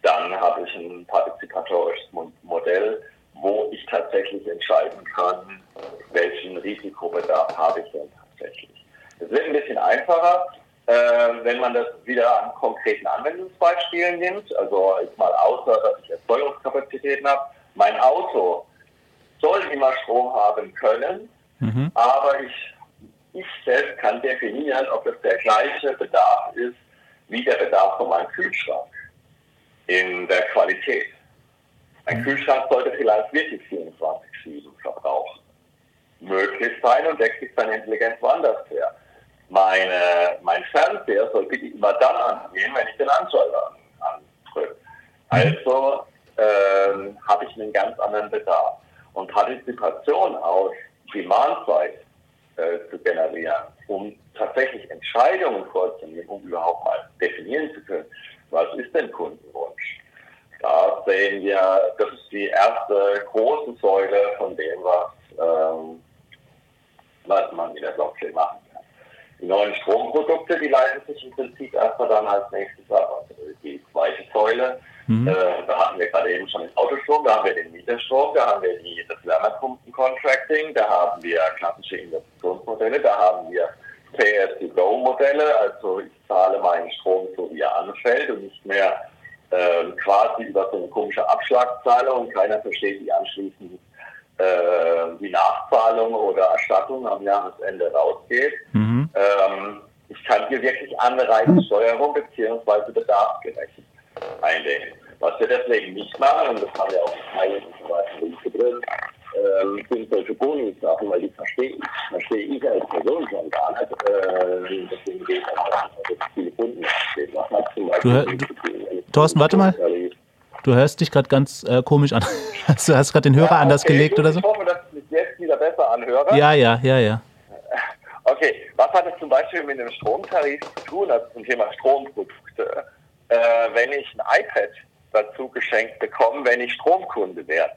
dann habe ich ein partizipatorisches Modell, wo ich tatsächlich entscheiden kann, welchen Risikobedarf habe ich denn tatsächlich. Es wird ein bisschen einfacher, äh, wenn man das wieder an konkreten Anwendungsbeispielen nimmt. Also jetzt mal außer, dass ich Erzeugungskapazitäten habe. Mein Auto soll immer Strom haben können, mhm. aber ich, ich selbst kann definieren, ob es der gleiche Bedarf ist wie der Bedarf von meinem Kühlschrank in der Qualität. Ein mhm. Kühlschrank sollte vielleicht wirklich 24-7 verbrauchen. Möglich sein und deckt sich seine Intelligenz woanders her. Meine, mein Fernseher soll bitte immer dann angehen, wenn ich den Anschalter andrücke. Mhm. Also ähm, habe ich einen ganz anderen Bedarf. Und Partizipation aus Primarzeit äh, zu generieren, um tatsächlich Entscheidungen vorzunehmen, um überhaupt mal definieren zu können, was ist denn Kundenwunsch? Da sehen wir, das ist die erste große Säule von dem, was, ähm, was man in der Blockchain machen kann. Die neuen Stromprodukte, die leiten sich im Prinzip erstmal dann als nächstes ab. Also die zweite Säule, mhm. äh, da hatten wir gerade eben schon den Autostrom, da haben wir den Mieterstrom, da haben wir die, das Wärmepumpen-Contracting, da haben wir klassische Investitionsmodelle, da haben wir Pay-as-you-go-Modelle, also ich zahle meinen Strom so, wie er anfällt und nicht mehr äh, quasi über so eine komische Abschlagszahlung und keiner versteht die anschließend äh, die Nachzahlung oder Erstattung am Jahresende rausgeht. Mhm. Ähm, ich kann hier wirklich Anreizsteuerung bzw. bedarfsgerecht einlegen. Was wir deswegen nicht machen, und das haben wir auch in Teilen und so weiter drin, äh, sind solche Boni-Sachen, weil die verstehe ich, verstehe ich als Person schon gar nicht. Äh, deswegen geht es auch, also viele Kunden stehen. Was hat zum Beispiel du, Thorsten, warte mal. Du hörst dich gerade ganz äh, komisch an. [LAUGHS] hast du hast gerade den Hörer ja, okay, anders gelegt oder so? Ich hoffe, dass ich mich jetzt wieder besser anhöre. Ja, ja, ja, ja. Okay, was hat es zum Beispiel mit dem Stromtarif zu tun, also zum Thema Stromprodukte? Äh, wenn ich ein iPad dazu geschenkt bekomme, wenn ich Stromkunde werde.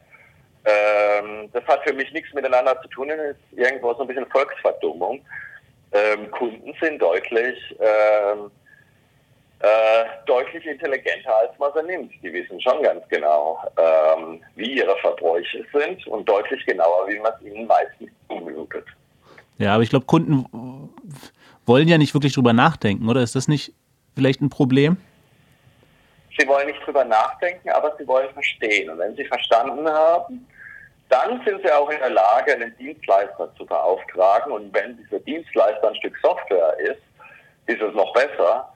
Ähm, das hat für mich nichts miteinander zu tun, das ist irgendwo so ein bisschen Volksverdummung. Ähm, Kunden sind deutlich, ähm, äh, deutlich intelligenter, als man sie nimmt. Die wissen schon ganz genau, ähm, wie ihre Verbräuche sind und deutlich genauer, wie man es ihnen meistens zumutet. Ja, aber ich glaube, Kunden wollen ja nicht wirklich drüber nachdenken, oder? Ist das nicht vielleicht ein Problem? Sie wollen nicht drüber nachdenken, aber sie wollen verstehen. Und wenn sie verstanden haben, dann sind sie auch in der Lage, einen Dienstleister zu beauftragen. Und wenn dieser Dienstleister ein Stück Software ist, ist es noch besser,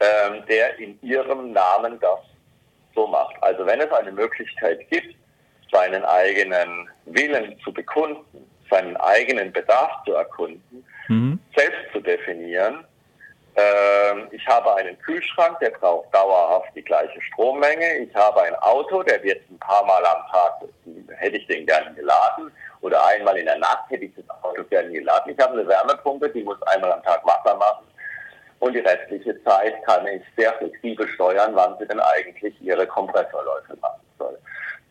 ähm, der in ihrem Namen das so macht. Also wenn es eine Möglichkeit gibt, seinen eigenen Willen zu bekunden, seinen eigenen Bedarf zu erkunden, mhm. selbst zu definieren, ich habe einen Kühlschrank, der braucht dauerhaft die gleiche Strommenge. Ich habe ein Auto, der wird ein paar Mal am Tag, hätte ich den gerne geladen. Oder einmal in der Nacht hätte ich das Auto gerne geladen. Ich habe eine Wärmepumpe, die muss einmal am Tag Wasser machen. Und die restliche Zeit kann ich sehr flexibel steuern, wann sie denn eigentlich ihre Kompressorläufe machen soll.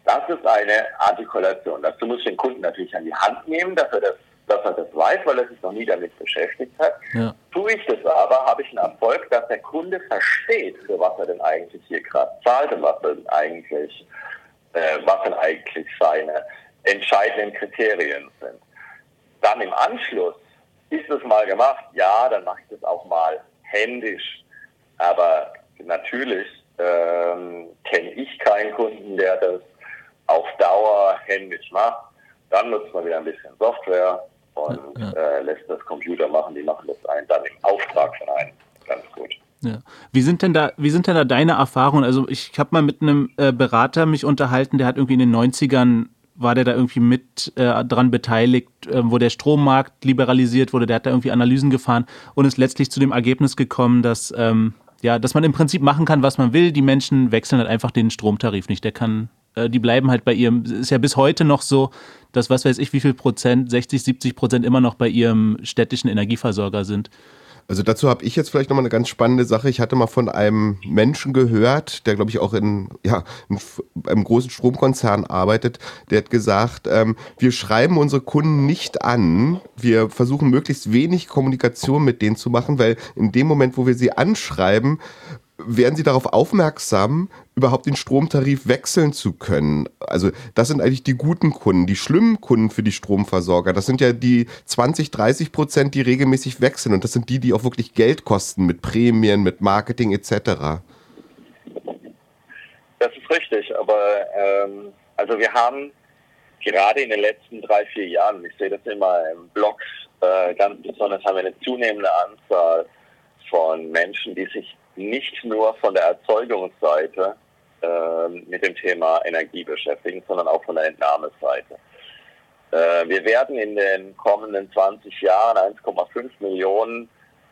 Das ist eine Artikulation. Dazu muss ich den Kunden natürlich an die Hand nehmen, dass er das dass er das weiß, weil er sich noch nie damit beschäftigt hat. Ja. Tue ich das aber, habe ich einen Erfolg, dass der Kunde versteht, für was er denn eigentlich hier gerade zahlt und was denn eigentlich, äh, was denn eigentlich seine entscheidenden Kriterien sind. Dann im Anschluss ist es mal gemacht, ja, dann mache ich das auch mal händisch. Aber natürlich ähm, kenne ich keinen Kunden, der das auf Dauer händisch macht. Dann nutzt man wieder ein bisschen Software und ja. Äh, lässt das Computer machen. Die machen das ein, dann im Auftrag von einem. Ganz gut. Ja. Wie sind denn da, wie sind denn da deine Erfahrungen? Also ich habe mal mit einem äh, Berater mich unterhalten, der hat irgendwie in den 90ern war der da irgendwie mit äh, dran beteiligt, äh, wo der Strommarkt liberalisiert wurde, der hat da irgendwie Analysen gefahren und ist letztlich zu dem Ergebnis gekommen, dass ähm, ja, dass man im Prinzip machen kann, was man will. Die Menschen wechseln halt einfach den Stromtarif nicht. Der kann äh, die bleiben halt bei ihrem, ist ja bis heute noch so, dass was weiß ich, wie viel Prozent, 60, 70 Prozent immer noch bei ihrem städtischen Energieversorger sind. Also dazu habe ich jetzt vielleicht nochmal eine ganz spannende Sache. Ich hatte mal von einem Menschen gehört, der glaube ich auch in, ja, in einem großen Stromkonzern arbeitet, der hat gesagt, ähm, wir schreiben unsere Kunden nicht an, wir versuchen möglichst wenig Kommunikation mit denen zu machen, weil in dem Moment, wo wir sie anschreiben, werden Sie darauf aufmerksam, überhaupt den Stromtarif wechseln zu können? Also das sind eigentlich die guten Kunden, die schlimmen Kunden für die Stromversorger. Das sind ja die 20, 30 Prozent, die regelmäßig wechseln. Und das sind die, die auch wirklich Geld kosten mit Prämien, mit Marketing etc. Das ist richtig, aber ähm, also wir haben gerade in den letzten drei, vier Jahren, ich sehe das immer im Blog, äh, ganz besonders haben wir eine zunehmende Anzahl von Menschen, die sich nicht nur von der Erzeugungsseite äh, mit dem Thema Energie beschäftigen, sondern auch von der Entnahmeseite. Äh, wir werden in den kommenden 20 Jahren 1,5 Millionen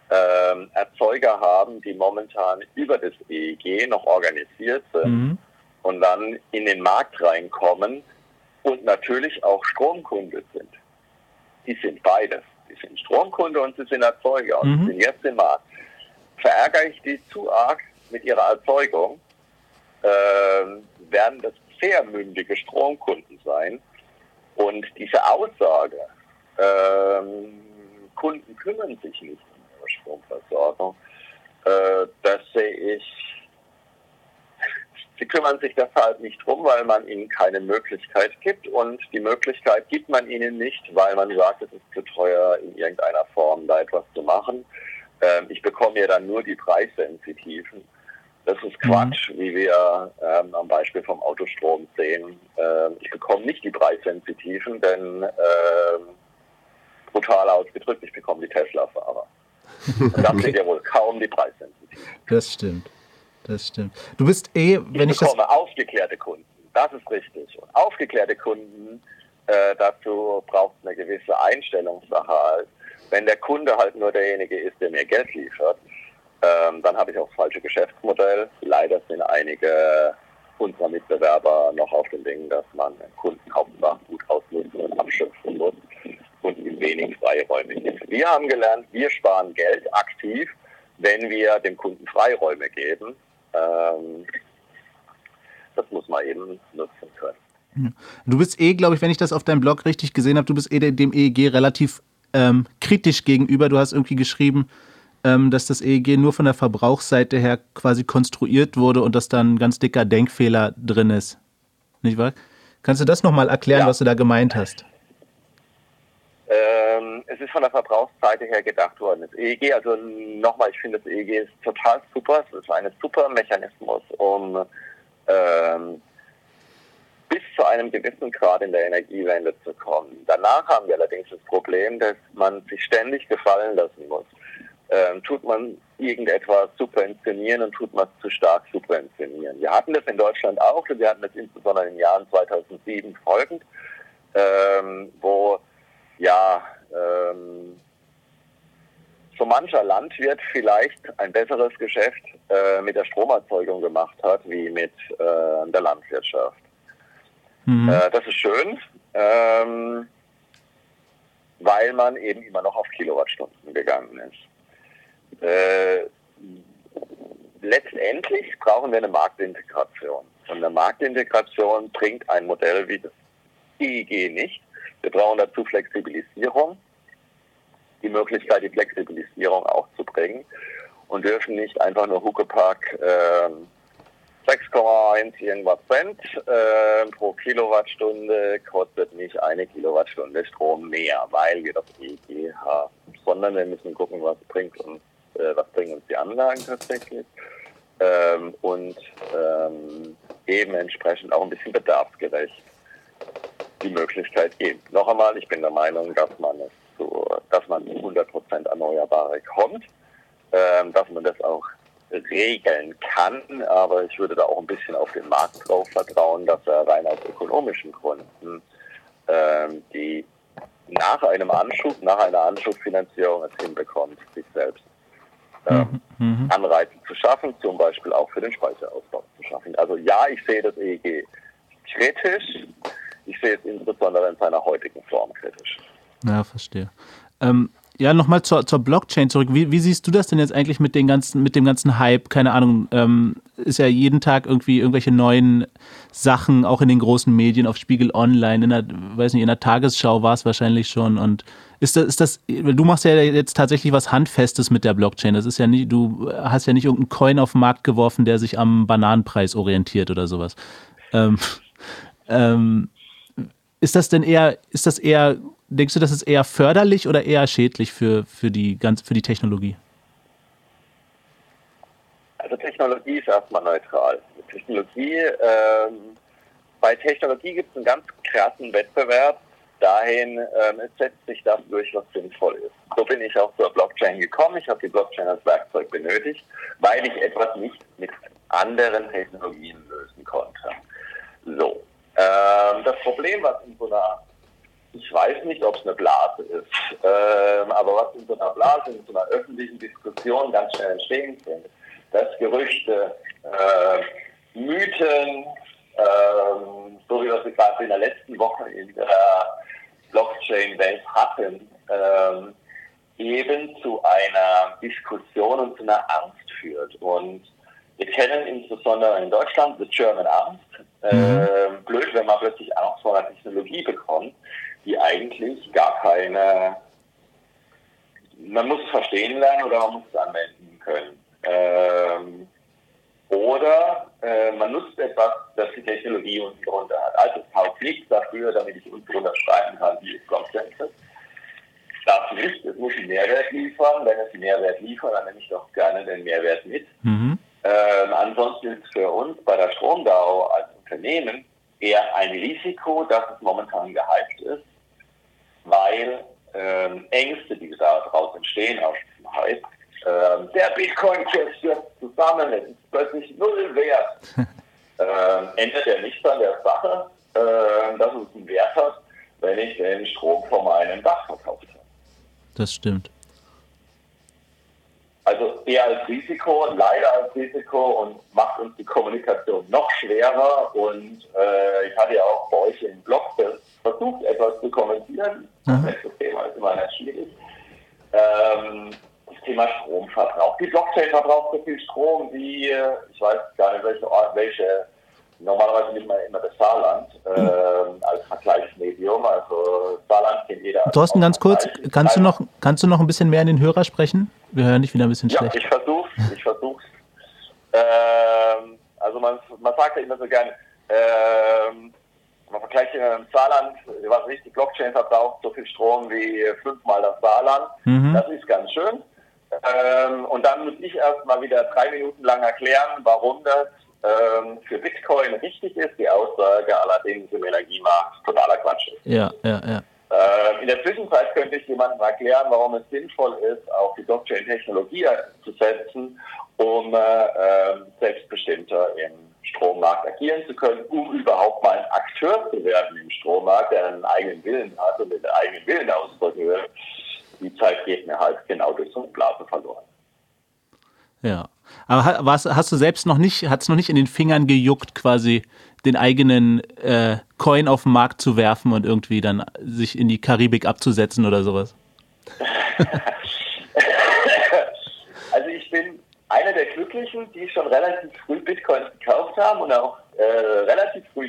äh, Erzeuger haben, die momentan über das EEG noch organisiert sind mhm. und dann in den Markt reinkommen und natürlich auch Stromkunde sind. Die sind beides. Die sind Stromkunde und sie sind Erzeuger und mhm. sind jetzt im Markt verärgere ich die zu arg mit ihrer Erzeugung, ähm, werden das sehr mündige Stromkunden sein. Und diese Aussage, ähm, Kunden kümmern sich nicht um ihre Stromversorgung, äh, das sehe ich, sie kümmern sich deshalb nicht drum, weil man ihnen keine Möglichkeit gibt. Und die Möglichkeit gibt man ihnen nicht, weil man sagt, es ist zu teuer, in irgendeiner Form da etwas zu machen. Ähm, ich bekomme ja dann nur die Preissensitiven. Das ist Quatsch, mhm. wie wir ähm, am Beispiel vom Autostrom sehen. Ähm, ich bekomme nicht die Preissensitiven, denn ähm, brutal ausgedrückt, ich bekomme die Tesla-Fahrer. [LAUGHS] Das okay. sind ja wohl kaum die Preissensitiven. Das stimmt. Das stimmt. Du bist eh, wenn ich, ich bekomme aufgeklärte Kunden. Das ist richtig. Und aufgeklärte Kunden, äh, dazu braucht es eine gewisse Einstellungssache. Wenn der Kunde halt nur derjenige ist, der mir Geld liefert, ähm, dann habe ich auch das falsche Geschäftsmodell. Leider sind einige unserer Mitbewerber noch auf dem Ding, dass man den Kunden hauptsächlich gut ausnutzen und abschöpfen muss und ihm wenig Freiräume gibt. Wir haben gelernt, wir sparen Geld aktiv, wenn wir dem Kunden Freiräume geben. Ähm, das muss man eben nutzen können. Du bist eh, glaube ich, wenn ich das auf deinem Blog richtig gesehen habe, du bist eh dem EEG relativ ähm, kritisch gegenüber. Du hast irgendwie geschrieben, ähm, dass das EEG nur von der Verbrauchsseite her quasi konstruiert wurde und dass da ein ganz dicker Denkfehler drin ist. Nicht wahr? Kannst du das nochmal erklären, ja. was du da gemeint hast? Ähm, es ist von der Verbrauchsseite her gedacht worden. Das EEG, also nochmal, ich finde das EEG ist total super. Es ist ein super Mechanismus, um ähm, bis zu einem gewissen Grad in der Energiewende zu kommen. Danach haben wir allerdings das Problem, dass man sich ständig gefallen lassen muss. Ähm, tut man irgendetwas subventionieren und tut man es zu stark subventionieren. Wir hatten das in Deutschland auch, wir hatten das insbesondere in den Jahren 2007 folgend, ähm, wo ja ähm, so mancher Landwirt vielleicht ein besseres Geschäft äh, mit der Stromerzeugung gemacht hat, wie mit äh, der Landwirtschaft. Mhm. Äh, das ist schön, ähm, weil man eben immer noch auf Kilowattstunden gegangen ist. Äh, letztendlich brauchen wir eine Marktintegration. Und eine Marktintegration bringt ein Modell wie das EEG nicht. Wir brauchen dazu Flexibilisierung die Möglichkeit, die Flexibilisierung auch zu bringen und dürfen nicht einfach nur Huckepack äh, 6,1 irgendwas Cent äh, pro Kilowattstunde kostet nicht eine Kilowattstunde Strom mehr, weil wir das EEG haben, sondern wir müssen gucken, was bringt uns, äh, was bringen uns die Anlagen tatsächlich ähm, und ähm, eben entsprechend auch ein bisschen bedarfsgerecht die Möglichkeit geben. Noch einmal, ich bin der Meinung, dass man es so, dass man 100% Erneuerbare kommt, ähm, dass man das auch regeln kann, aber ich würde da auch ein bisschen auf den Markt drauf vertrauen, dass er rein aus ökonomischen Gründen ähm, die nach einem Anschub, nach einer Anschubfinanzierung es hinbekommt, sich selbst ähm, mhm. mhm. Anreize zu schaffen, zum Beispiel auch für den Speicherausbau zu schaffen. Also ja, ich sehe das EEG kritisch, ich sehe es insbesondere in seiner heutigen Form kritisch. Ja, verstehe. Ähm, ja, nochmal zur, zur Blockchain zurück. Wie, wie, siehst du das denn jetzt eigentlich mit, den ganzen, mit dem ganzen Hype? Keine Ahnung, ähm, ist ja jeden Tag irgendwie irgendwelche neuen Sachen, auch in den großen Medien, auf Spiegel Online, in der, weiß nicht, in der Tagesschau war es wahrscheinlich schon. Und ist das, ist das, du machst ja jetzt tatsächlich was Handfestes mit der Blockchain. Das ist ja nicht, du hast ja nicht irgendeinen Coin auf den Markt geworfen, der sich am Bananenpreis orientiert oder sowas. Ähm, [LAUGHS] ähm, ist das denn eher, ist das eher denkst du, das ist eher förderlich oder eher schädlich für, für, die, ganz, für die Technologie? Also Technologie ist erstmal neutral. Technologie, ähm, bei Technologie gibt es einen ganz krassen Wettbewerb dahin, ähm, es setzt sich das durch, was sinnvoll ist. So bin ich auch zur Blockchain gekommen. Ich habe die Blockchain als Werkzeug benötigt, weil ich etwas nicht mit anderen Technologien lösen konnte. So. Ähm, das Problem, was in so einer ich weiß nicht, ob es eine Blase ist, ähm, aber was in so einer Blase, in so einer öffentlichen Diskussion ganz schnell entstehen kann, dass Gerüchte, äh, Mythen, ähm, so wie wir es gerade in der letzten Woche in der Blockchain-Welt hatten, ähm, eben zu einer Diskussion und zu einer Angst führt. Und wir kennen insbesondere in Deutschland the German Angst. Mhm. Ähm, blöd, wenn man plötzlich Angst vor einer Technologie bekommt die eigentlich gar keine, man muss es verstehen lernen oder man muss es anwenden können. Ähm, oder äh, man nutzt etwas, das die Technologie unten drunter hat. Also es taugt nichts dafür, damit ich unten drunter schreiben kann, wie es ist. Das nicht, es muss einen Mehrwert liefern. Wenn es einen Mehrwert liefert, dann nehme ich doch gerne den Mehrwert mit. Mhm. Ähm, ansonsten ist es für uns bei der Stromdau als Unternehmen eher ein Risiko, dass es momentan gehypt ist weil ähm, Ängste, die daraus entstehen aus diesem Hype, ähm, der Bitcoin-Kurs stürzt zusammen, es ist plötzlich null wert. [LAUGHS] ähm, ändert er nichts an der Sache, äh, dass es einen Wert hat, wenn ich den Strom von meinem Dach verkauft habe. Das stimmt. Also eher als Risiko, leider als Risiko und macht uns die Kommunikation noch schwerer. Und äh, ich hatte ja auch bei euch im Blog versucht, etwas zu kommentieren. Mhm. Das Thema ist immer nicht schwierig. Ähm, das Thema Stromverbrauch. Die Blockchain verbraucht so viel Strom wie, ich weiß gar nicht, welche, welche normalerweise nicht mal immer das Saarland äh, als Vergleichsmedium. Also Saarland kennt jeder. Thorsten, ganz kurz, kannst du, noch, kannst du noch ein bisschen mehr in den Hörer sprechen? Wir hören dich wieder ein bisschen ja, schlecht. ich versuch's, ich versuch's. Ähm, also man, man sagt ja immer so gerne, ähm, man vergleicht im Saarland, was richtig Blockchain verbraucht, so viel Strom wie fünfmal das Saarland. Mhm. Das ist ganz schön. Ähm, und dann muss ich erst mal wieder drei Minuten lang erklären, warum das ähm, für Bitcoin richtig ist, die Aussage allerdings im Energiemarkt totaler Quatsch ist. Ja, ja, ja. Ähm, in der Zwischenzeit könnte ich jemandem erklären, warum es sinnvoll ist, auf die Blockchain-Technologie zu setzen, um äh, ähm, selbstbestimmter im Strommarkt agieren zu können, um überhaupt mal ein Akteur zu werden im Strommarkt, der einen eigenen Willen hat und den eigenen Willen ausdrücken will. Die Zeit geht mir halt genau durch so eine Blase verloren. Ja. Aber hast, hast du selbst noch nicht, hat es noch nicht in den Fingern gejuckt, quasi den eigenen äh, Coin auf den Markt zu werfen und irgendwie dann sich in die Karibik abzusetzen oder sowas? [LAUGHS] also ich bin einer der Glücklichen, die schon relativ früh Bitcoins gekauft haben und auch äh, relativ früh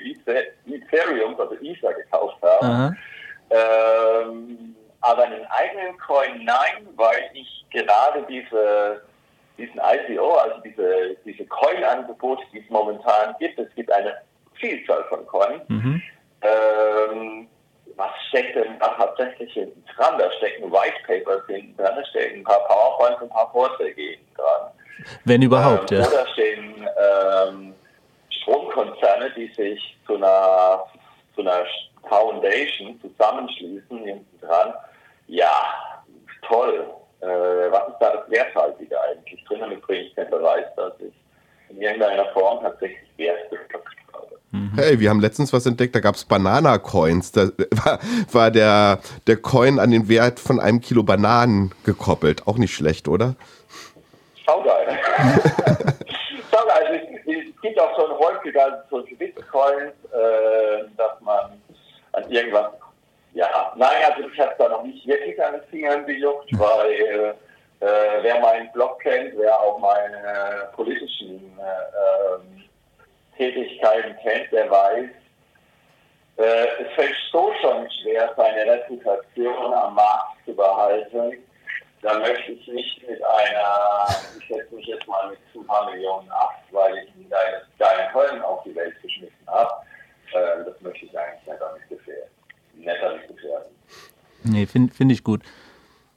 Ethereum, also Ether gekauft haben. Ähm, aber einen eigenen Coin nein, weil ich gerade diese diesen ICO, also diese, diese Coin-Angebote, die es momentan gibt. Es gibt eine Vielzahl von Coins. Mhm. Ähm, was steckt denn da tatsächlich hinten dran? Da stecken White Papers hinten dran, da stecken ein paar PowerPoints und ein paar Vorträge hinten dran. Wenn überhaupt, ähm, ja. Oder stehen ähm, Stromkonzerne, die sich zu einer, zu einer Foundation zusammenschließen hinten dran. Ja, toll. Äh, was ist da das Werthaltige eigentlich drin? Damit bringe ich den Beweis, dass ich in irgendeiner Form tatsächlich Wert geschöpft habe. Mhm. Hey, wir haben letztens was entdeckt, da gab es Banana-Coins. Da [LAUGHS] war, war, der, der Coin an den Wert von einem Kilo Bananen gekoppelt. Auch nicht schlecht, oder? Saugeil. [LAUGHS] Saugeil. Also es, gibt auch so ein häufiger so Bitcoins, äh, dass man an irgendwas ja, nein, also ich habe da noch nicht wirklich an den Fingern gejuckt, weil äh, wer meinen Blog kennt, wer auch meine politischen äh, ähm, Tätigkeiten kennt, der weiß, äh, es fällt so schon schwer, seine Reputation am Markt zu behalten. Da möchte ich nicht mit einer, ich setze mich jetzt mal mit ein paar Millionen ab, weil ich einen geilen Köln auf die Welt geschmissen habe. Äh, das möchte ich eigentlich nicht damit gefährden netter nicht gefährden. Nee, finde find ich gut.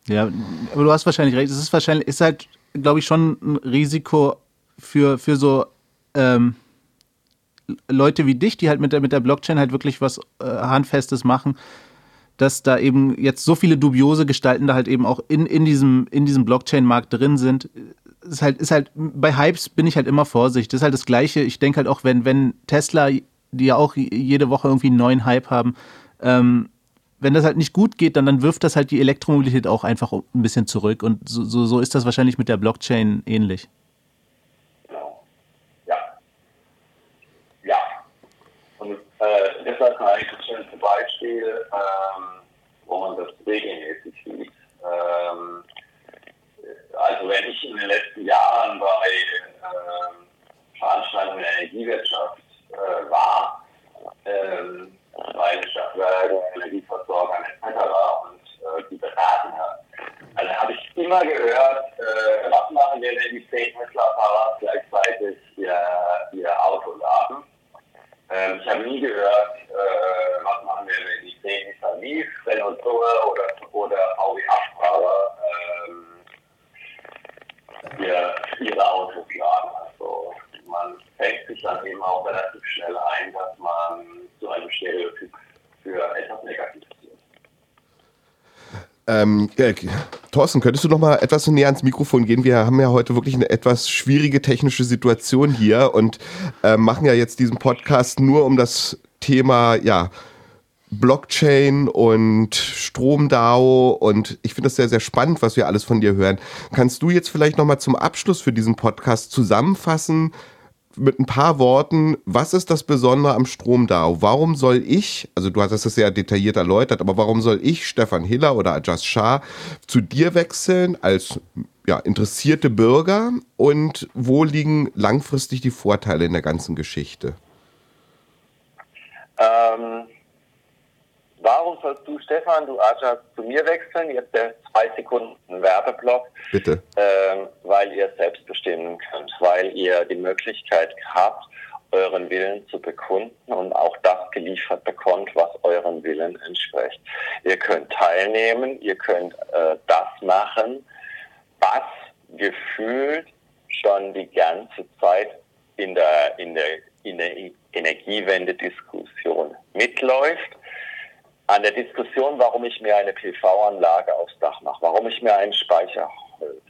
Ja, aber du hast wahrscheinlich recht. Es ist wahrscheinlich, ist halt, glaube ich, schon ein Risiko für, für so ähm, Leute wie dich, die halt mit der, mit der Blockchain halt wirklich was äh, Handfestes machen, dass da eben jetzt so viele dubiose Gestalten da halt eben auch in, in diesem, in diesem Blockchain-Markt drin sind. Ist halt, ist halt, bei Hypes bin ich halt immer vorsichtig. Das ist halt das Gleiche. Ich denke halt auch, wenn, wenn Tesla, die ja auch jede Woche irgendwie einen neuen Hype haben, ähm, wenn das halt nicht gut geht, dann, dann wirft das halt die Elektromobilität auch einfach ein bisschen zurück. Und so, so, so ist das wahrscheinlich mit der Blockchain ähnlich. Genau. Ja. Ja. Und äh, deshalb kann ich das schönste Beispiel, ähm, wo man das regelmäßig sieht. Ähm, also wenn ich in den letzten Jahren bei äh, Veranstaltungen der Energiewirtschaft äh, war, ähm, bei Stadtwerken, Energieversorgern etc. und äh, die beraten hat. Also habe ich immer gehört, äh, was machen wir, wenn die Tesla-Fahrer gleichzeitig ihr, ihr Auto laden. Ähm, ich habe nie gehört, äh, was machen wir, wenn die Nissan Leaf, Renault Zoe oder, oder VW Fahrer ähm, ihr, ihre Autos laden. Also man fängt sich dann eben auch relativ schnell ein, dass man so einem Stereotyp für etwas Negatives ist. Ähm, äh, Thorsten, könntest du noch mal etwas näher ans Mikrofon gehen? Wir haben ja heute wirklich eine etwas schwierige technische Situation hier und äh, machen ja jetzt diesen Podcast nur um das Thema, ja, Blockchain und StromDAO und ich finde das sehr, sehr spannend, was wir alles von dir hören. Kannst du jetzt vielleicht nochmal zum Abschluss für diesen Podcast zusammenfassen, mit ein paar Worten, was ist das Besondere am StromDAO? Warum soll ich, also du hast es sehr detailliert erläutert, aber warum soll ich, Stefan Hiller oder Ajas Shah, zu dir wechseln als ja, interessierte Bürger und wo liegen langfristig die Vorteile in der ganzen Geschichte? Ähm, Warum sollst du, Stefan, du Aja, zu mir wechseln? Jetzt der zwei Sekunden Werbeblock. Bitte. Ähm, weil ihr selbst bestimmen könnt, weil ihr die Möglichkeit habt, euren Willen zu bekunden und auch das geliefert bekommt, was euren Willen entspricht. Ihr könnt teilnehmen, ihr könnt äh, das machen, was gefühlt schon die ganze Zeit in der, in der, in der Energiewende-Diskussion mitläuft. An der Diskussion, warum ich mir eine PV-Anlage aufs Dach mache, warum ich mir einen Speicher hole,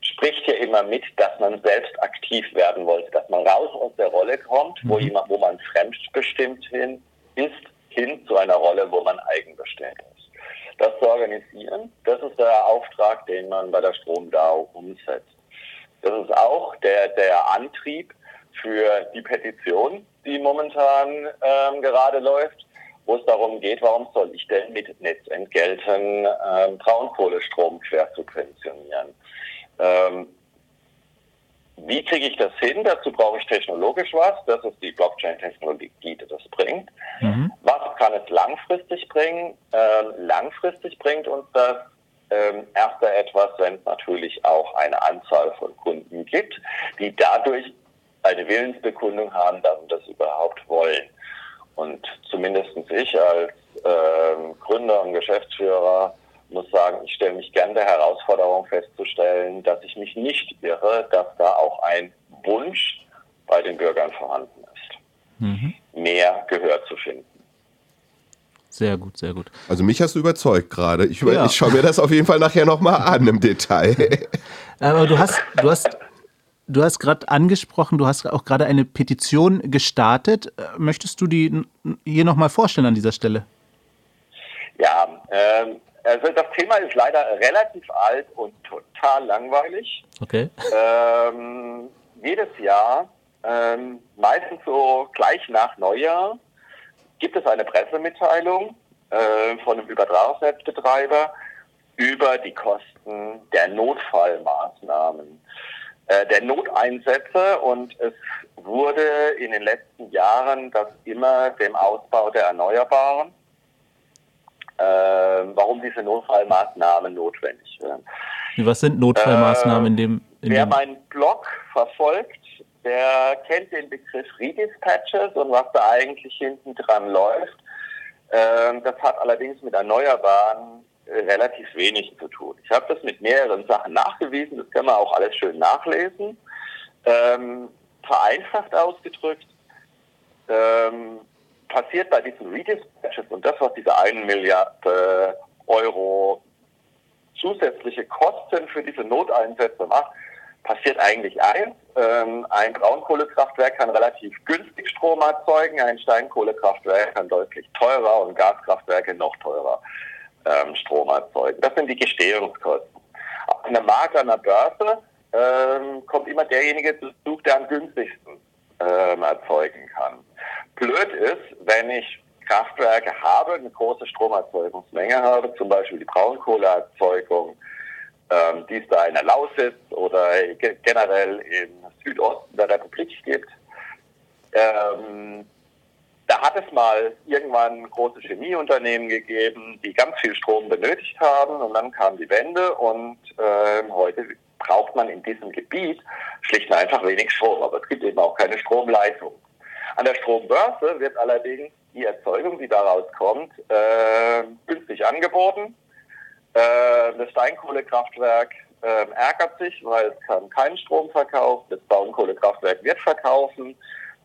spricht ja immer mit, dass man selbst aktiv werden wollte, dass man raus aus der Rolle kommt, wo, mhm. jemand, wo man fremdbestimmt hin ist, hin zu einer Rolle, wo man eigenbestimmt ist. Das zu organisieren, das ist der Auftrag, den man bei der StromDAO umsetzt. Das ist auch der, der Antrieb für die Petition, die momentan ähm, gerade läuft, wo es darum geht, warum soll ich denn mit Netzentgelten ähm, Braunkohlestrom quer subventionieren? Ähm, wie kriege ich das hin? Dazu brauche ich technologisch was. Das ist die Blockchain-Technologie, die das bringt. Mhm. Was kann es langfristig bringen? Ähm, langfristig bringt uns das ähm, erster etwas, wenn es natürlich auch eine Anzahl von Kunden gibt, die dadurch eine Willensbekundung haben, dass sie das überhaupt wollen. Und zumindest ich als ähm, Gründer und Geschäftsführer muss sagen, ich stelle mich gern der Herausforderung festzustellen, dass ich mich nicht irre, dass da auch ein Wunsch bei den Bürgern vorhanden ist, mhm. mehr Gehör zu finden. Sehr gut, sehr gut. Also mich hast du überzeugt gerade. Ich, ja. ich schaue mir das auf jeden Fall nachher nochmal an im Detail. [LAUGHS] Aber du hast, du hast, du hast gerade angesprochen, du hast auch gerade eine Petition gestartet. Möchtest du die hier nochmal vorstellen an dieser Stelle? Ja, ähm, also das Thema ist leider relativ alt und total langweilig. Okay. Ähm, jedes Jahr, ähm, meistens so gleich nach Neujahr, gibt es eine Pressemitteilung äh, von einem Übertragungsnetzbetreiber über die Kosten der Notfallmaßnahmen, äh, der Noteinsätze und es wurde in den letzten Jahren das immer dem Ausbau der Erneuerbaren äh, warum diese Notfallmaßnahmen notwendig werden. Was sind Notfallmaßnahmen in dem? In wer meinen Blog verfolgt, der kennt den Begriff Redispatches und was da eigentlich hinten dran läuft. Ähm, das hat allerdings mit Erneuerbaren äh, relativ wenig zu tun. Ich habe das mit mehreren Sachen nachgewiesen, das kann man auch alles schön nachlesen. Ähm, vereinfacht ausgedrückt, ähm, passiert bei diesen Redispatches und das, was diese 1 Milliarde Euro zusätzliche Kosten für diese Noteinsätze macht, passiert eigentlich eins. Ähm, ein Braunkohlekraftwerk kann relativ günstig Strom erzeugen, ein Steinkohlekraftwerk kann deutlich teurer und Gaskraftwerke noch teurer ähm, Strom erzeugen. Das sind die Gestehungskosten. Auf einem Markt an der Börse ähm, kommt immer derjenige zu Zug, der am günstigsten ähm, erzeugen kann. Blöd ist, wenn ich Kraftwerke habe, eine große Stromerzeugungsmenge habe, zum Beispiel die Braunkohleerzeugung, ähm, die es da in der Lausitz oder generell im Südosten der Republik gibt. Ähm, da hat es mal irgendwann große Chemieunternehmen gegeben, die ganz viel Strom benötigt haben und dann kam die Wende und äh, heute braucht man in diesem Gebiet schlicht und einfach wenig Strom, aber es gibt eben auch keine Stromleitung. An der Strombörse wird allerdings die Erzeugung, die daraus kommt, äh, günstig angeboten. Äh, das Steinkohlekraftwerk äh, ärgert sich, weil es kann keinen Strom verkaufen. Das Braunkohlekraftwerk wird verkaufen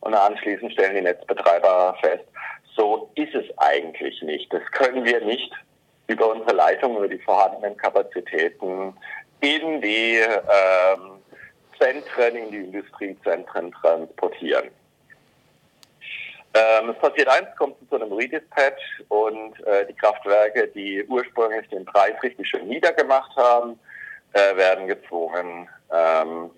und anschließend stellen die Netzbetreiber fest, so ist es eigentlich nicht. Das können wir nicht über unsere Leitung, über die vorhandenen Kapazitäten in die ähm, Zentren, in die Industriezentren transportieren. Ähm, es passiert eins, kommt zu einem Redispatch und äh, die Kraftwerke, die ursprünglich den Preis richtig schön niedergemacht haben, äh, werden gezwungen, ähm,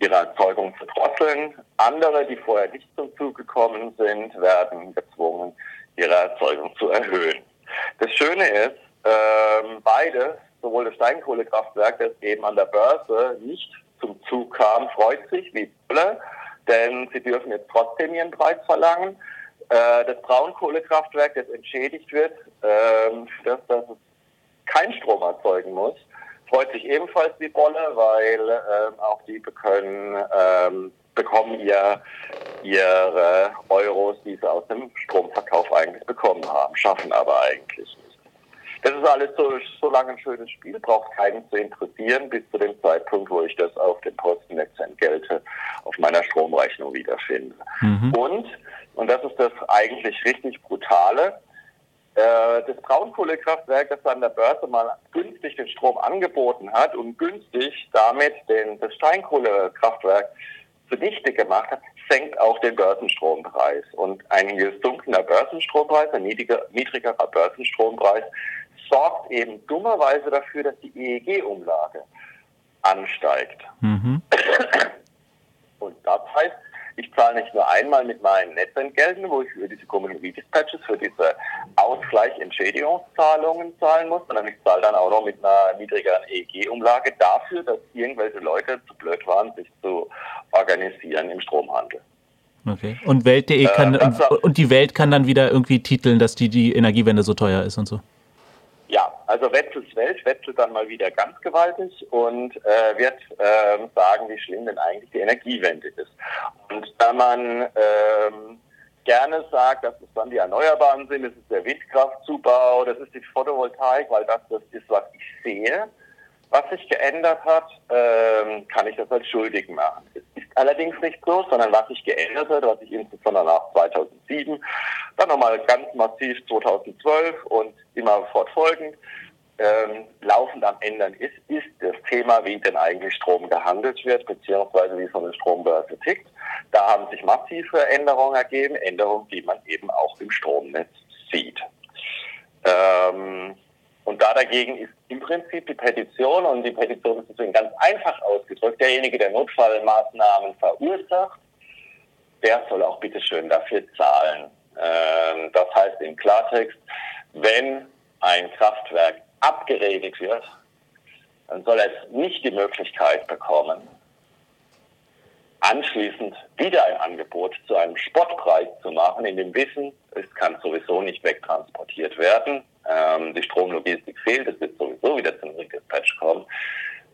ihre Erzeugung zu drosseln. Andere, die vorher nicht zum Zug gekommen sind, werden gezwungen, ihre Erzeugung zu erhöhen. Das Schöne ist, ähm, beide, sowohl das Steinkohlekraftwerk, das eben an der Börse nicht zum Zug kam, freut sich wie Bulle, denn sie dürfen jetzt trotzdem ihren Preis verlangen. Äh, das Braunkohlekraftwerk, das entschädigt wird, ähm, dass, dass es keinen Strom erzeugen muss, freut sich ebenfalls wie Bolle, weil ähm, auch die können, ähm, bekommen ihr, ihre Euros, die sie aus dem Stromverkauf eigentlich bekommen haben, schaffen aber eigentlich nicht. Das ist alles so, so lange ein schönes Spiel, braucht keinen zu interessieren, bis zu dem Zeitpunkt, wo ich das auf den Postnetzentgelte auf meiner Stromrechnung wiederfinde. Mhm. Und, und das ist das eigentlich richtig Brutale, äh, das Braunkohlekraftwerk, das an der Börse mal günstig den Strom angeboten hat und günstig damit den, das Steinkohlekraftwerk zunichte gemacht hat, senkt auch den Börsenstrompreis. Und ein gesunkener Börsenstrompreis, ein niedriger, niedrigerer Börsenstrompreis, sorgt eben dummerweise dafür, dass die EEG-Umlage ansteigt. Mhm. Und das heißt, ich zahle nicht nur einmal mit meinen Netzentgelten, wo ich für diese Community-Dispatches, für diese Ausgleich-Entschädigungszahlungen zahlen muss, sondern ich zahle dann auch noch mit einer niedrigeren EEG-Umlage dafür, dass irgendwelche Leute zu blöd waren, sich zu organisieren im Stromhandel. Okay. Und Welt.de kann äh, und die Welt kann dann wieder irgendwie titeln, dass die, die Energiewende so teuer ist und so. Ja, also Wetzels Welt wetzelt dann mal wieder ganz gewaltig und äh, wird äh, sagen, wie schlimm denn eigentlich die Energiewende ist. Und da man ähm, gerne sagt, dass es dann die Erneuerbaren sind, das ist der Windkraftzubau, das ist die Photovoltaik, weil das das ist, was ich sehe, was sich geändert hat, ähm, kann ich das als schuldig machen. Es ist allerdings nicht so, sondern was sich geändert hat, was sich insbesondere nach 2007, dann nochmal ganz massiv 2012 und immer fortfolgend ähm, laufend am Ändern ist, ist das Thema, wie denn eigentlich Strom gehandelt wird, beziehungsweise wie so eine Strombörse tickt. Da haben sich massive Änderungen ergeben, Änderungen, die man eben auch im Stromnetz sieht. Ähm, und da dagegen ist im Prinzip die Petition, und die Petition ist deswegen ganz einfach ausgedrückt, derjenige, der Notfallmaßnahmen verursacht, der soll auch bitteschön dafür zahlen. Ähm, das heißt im Klartext, wenn ein Kraftwerk abgeregelt wird, dann soll es nicht die Möglichkeit bekommen, anschließend wieder ein Angebot zu einem Spottpreis zu machen, in dem Wissen, es kann sowieso nicht wegtransportiert werden, ähm, die Stromlogistik fehlt, es wird sowieso wieder zum Redispatch kommen,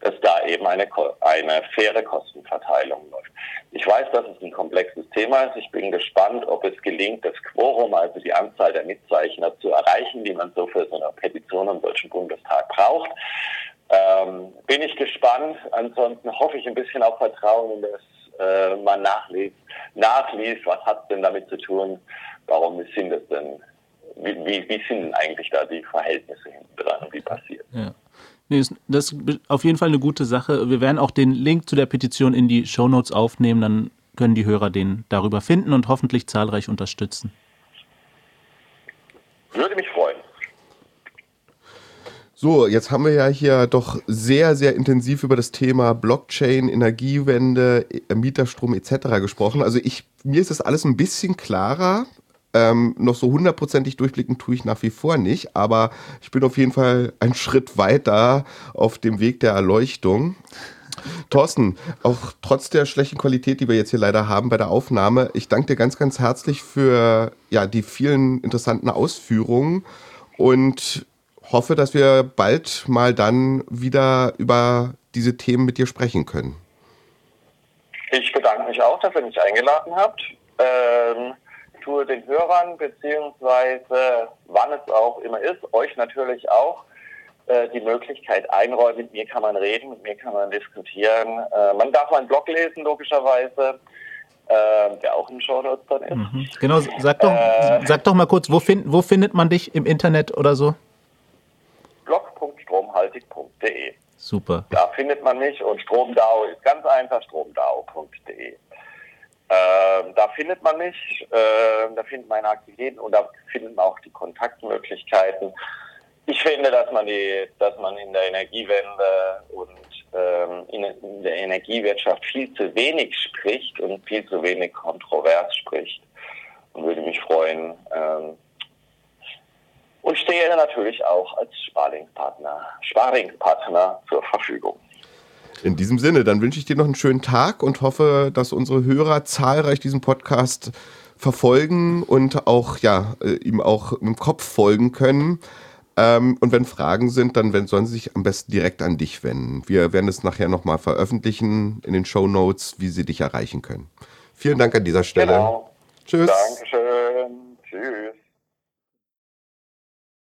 dass da eben eine, eine faire Kostenverteilung läuft. Ich weiß, dass es ein komplexes Thema ist. Ich bin gespannt, ob es gelingt, das Quorum, also die Anzahl der Mitzeichner zu erreichen, die man so für so eine Petition im Deutschen Bundestag braucht. Ähm, bin ich gespannt. Ansonsten hoffe ich ein bisschen auf Vertrauen, dass äh, man nachliest, nachliest, was hat es denn damit zu tun, warum sind es denn wie, wie, wie sind denn eigentlich da die Verhältnisse hinten dran und wie passiert? Ja. Nee, das ist auf jeden Fall eine gute Sache. Wir werden auch den Link zu der Petition in die Show Notes aufnehmen, dann können die Hörer den darüber finden und hoffentlich zahlreich unterstützen. Würde mich freuen. So, jetzt haben wir ja hier doch sehr, sehr intensiv über das Thema Blockchain, Energiewende, Mieterstrom etc. gesprochen. Also ich, mir ist das alles ein bisschen klarer. Ähm, noch so hundertprozentig durchblicken tue ich nach wie vor nicht, aber ich bin auf jeden Fall einen [LAUGHS] Schritt weiter auf dem Weg der Erleuchtung. Thorsten, auch trotz der schlechten Qualität, die wir jetzt hier leider haben bei der Aufnahme, ich danke dir ganz, ganz herzlich für ja, die vielen interessanten Ausführungen und hoffe, dass wir bald mal dann wieder über diese Themen mit dir sprechen können. Ich bedanke mich auch, dass ihr mich eingeladen habt. Ähm tue den Hörern, beziehungsweise wann es auch immer ist, euch natürlich auch, äh, die Möglichkeit einräumen. Mit mir kann man reden, mit mir kann man diskutieren. Äh, man darf meinen Blog lesen, logischerweise. Äh, der auch im Shownotes dann ist. Mhm. Genau, sag doch, äh, sag doch mal kurz, wo, find, wo findet man dich im Internet oder so? blog.stromhaltig.de Super. Da findet man mich und Stromdau ist ganz einfach stromdau.de. Äh, da findet man mich, äh, da findet man Aktivitäten und da findet man auch die Kontaktmöglichkeiten. Ich finde, dass man die, dass man in der Energiewende und ähm, in, in, der Energiewirtschaft viel zu wenig spricht und viel zu wenig kontrovers spricht. Und würde mich freuen. Ähm, und stehe natürlich auch als Sparingspartner, Sparingspartner zur Verfügung. In diesem Sinne, dann wünsche ich dir noch einen schönen Tag und hoffe, dass unsere Hörer zahlreich diesen Podcast verfolgen und auch, ja, äh, ihm auch im Kopf folgen können. Ähm, und wenn Fragen sind, dann sollen sie sich am besten direkt an dich wenden. Wir werden es nachher nochmal veröffentlichen in den Show Notes, wie sie dich erreichen können. Vielen Dank an dieser Stelle. Genau. Tschüss. Dankeschön.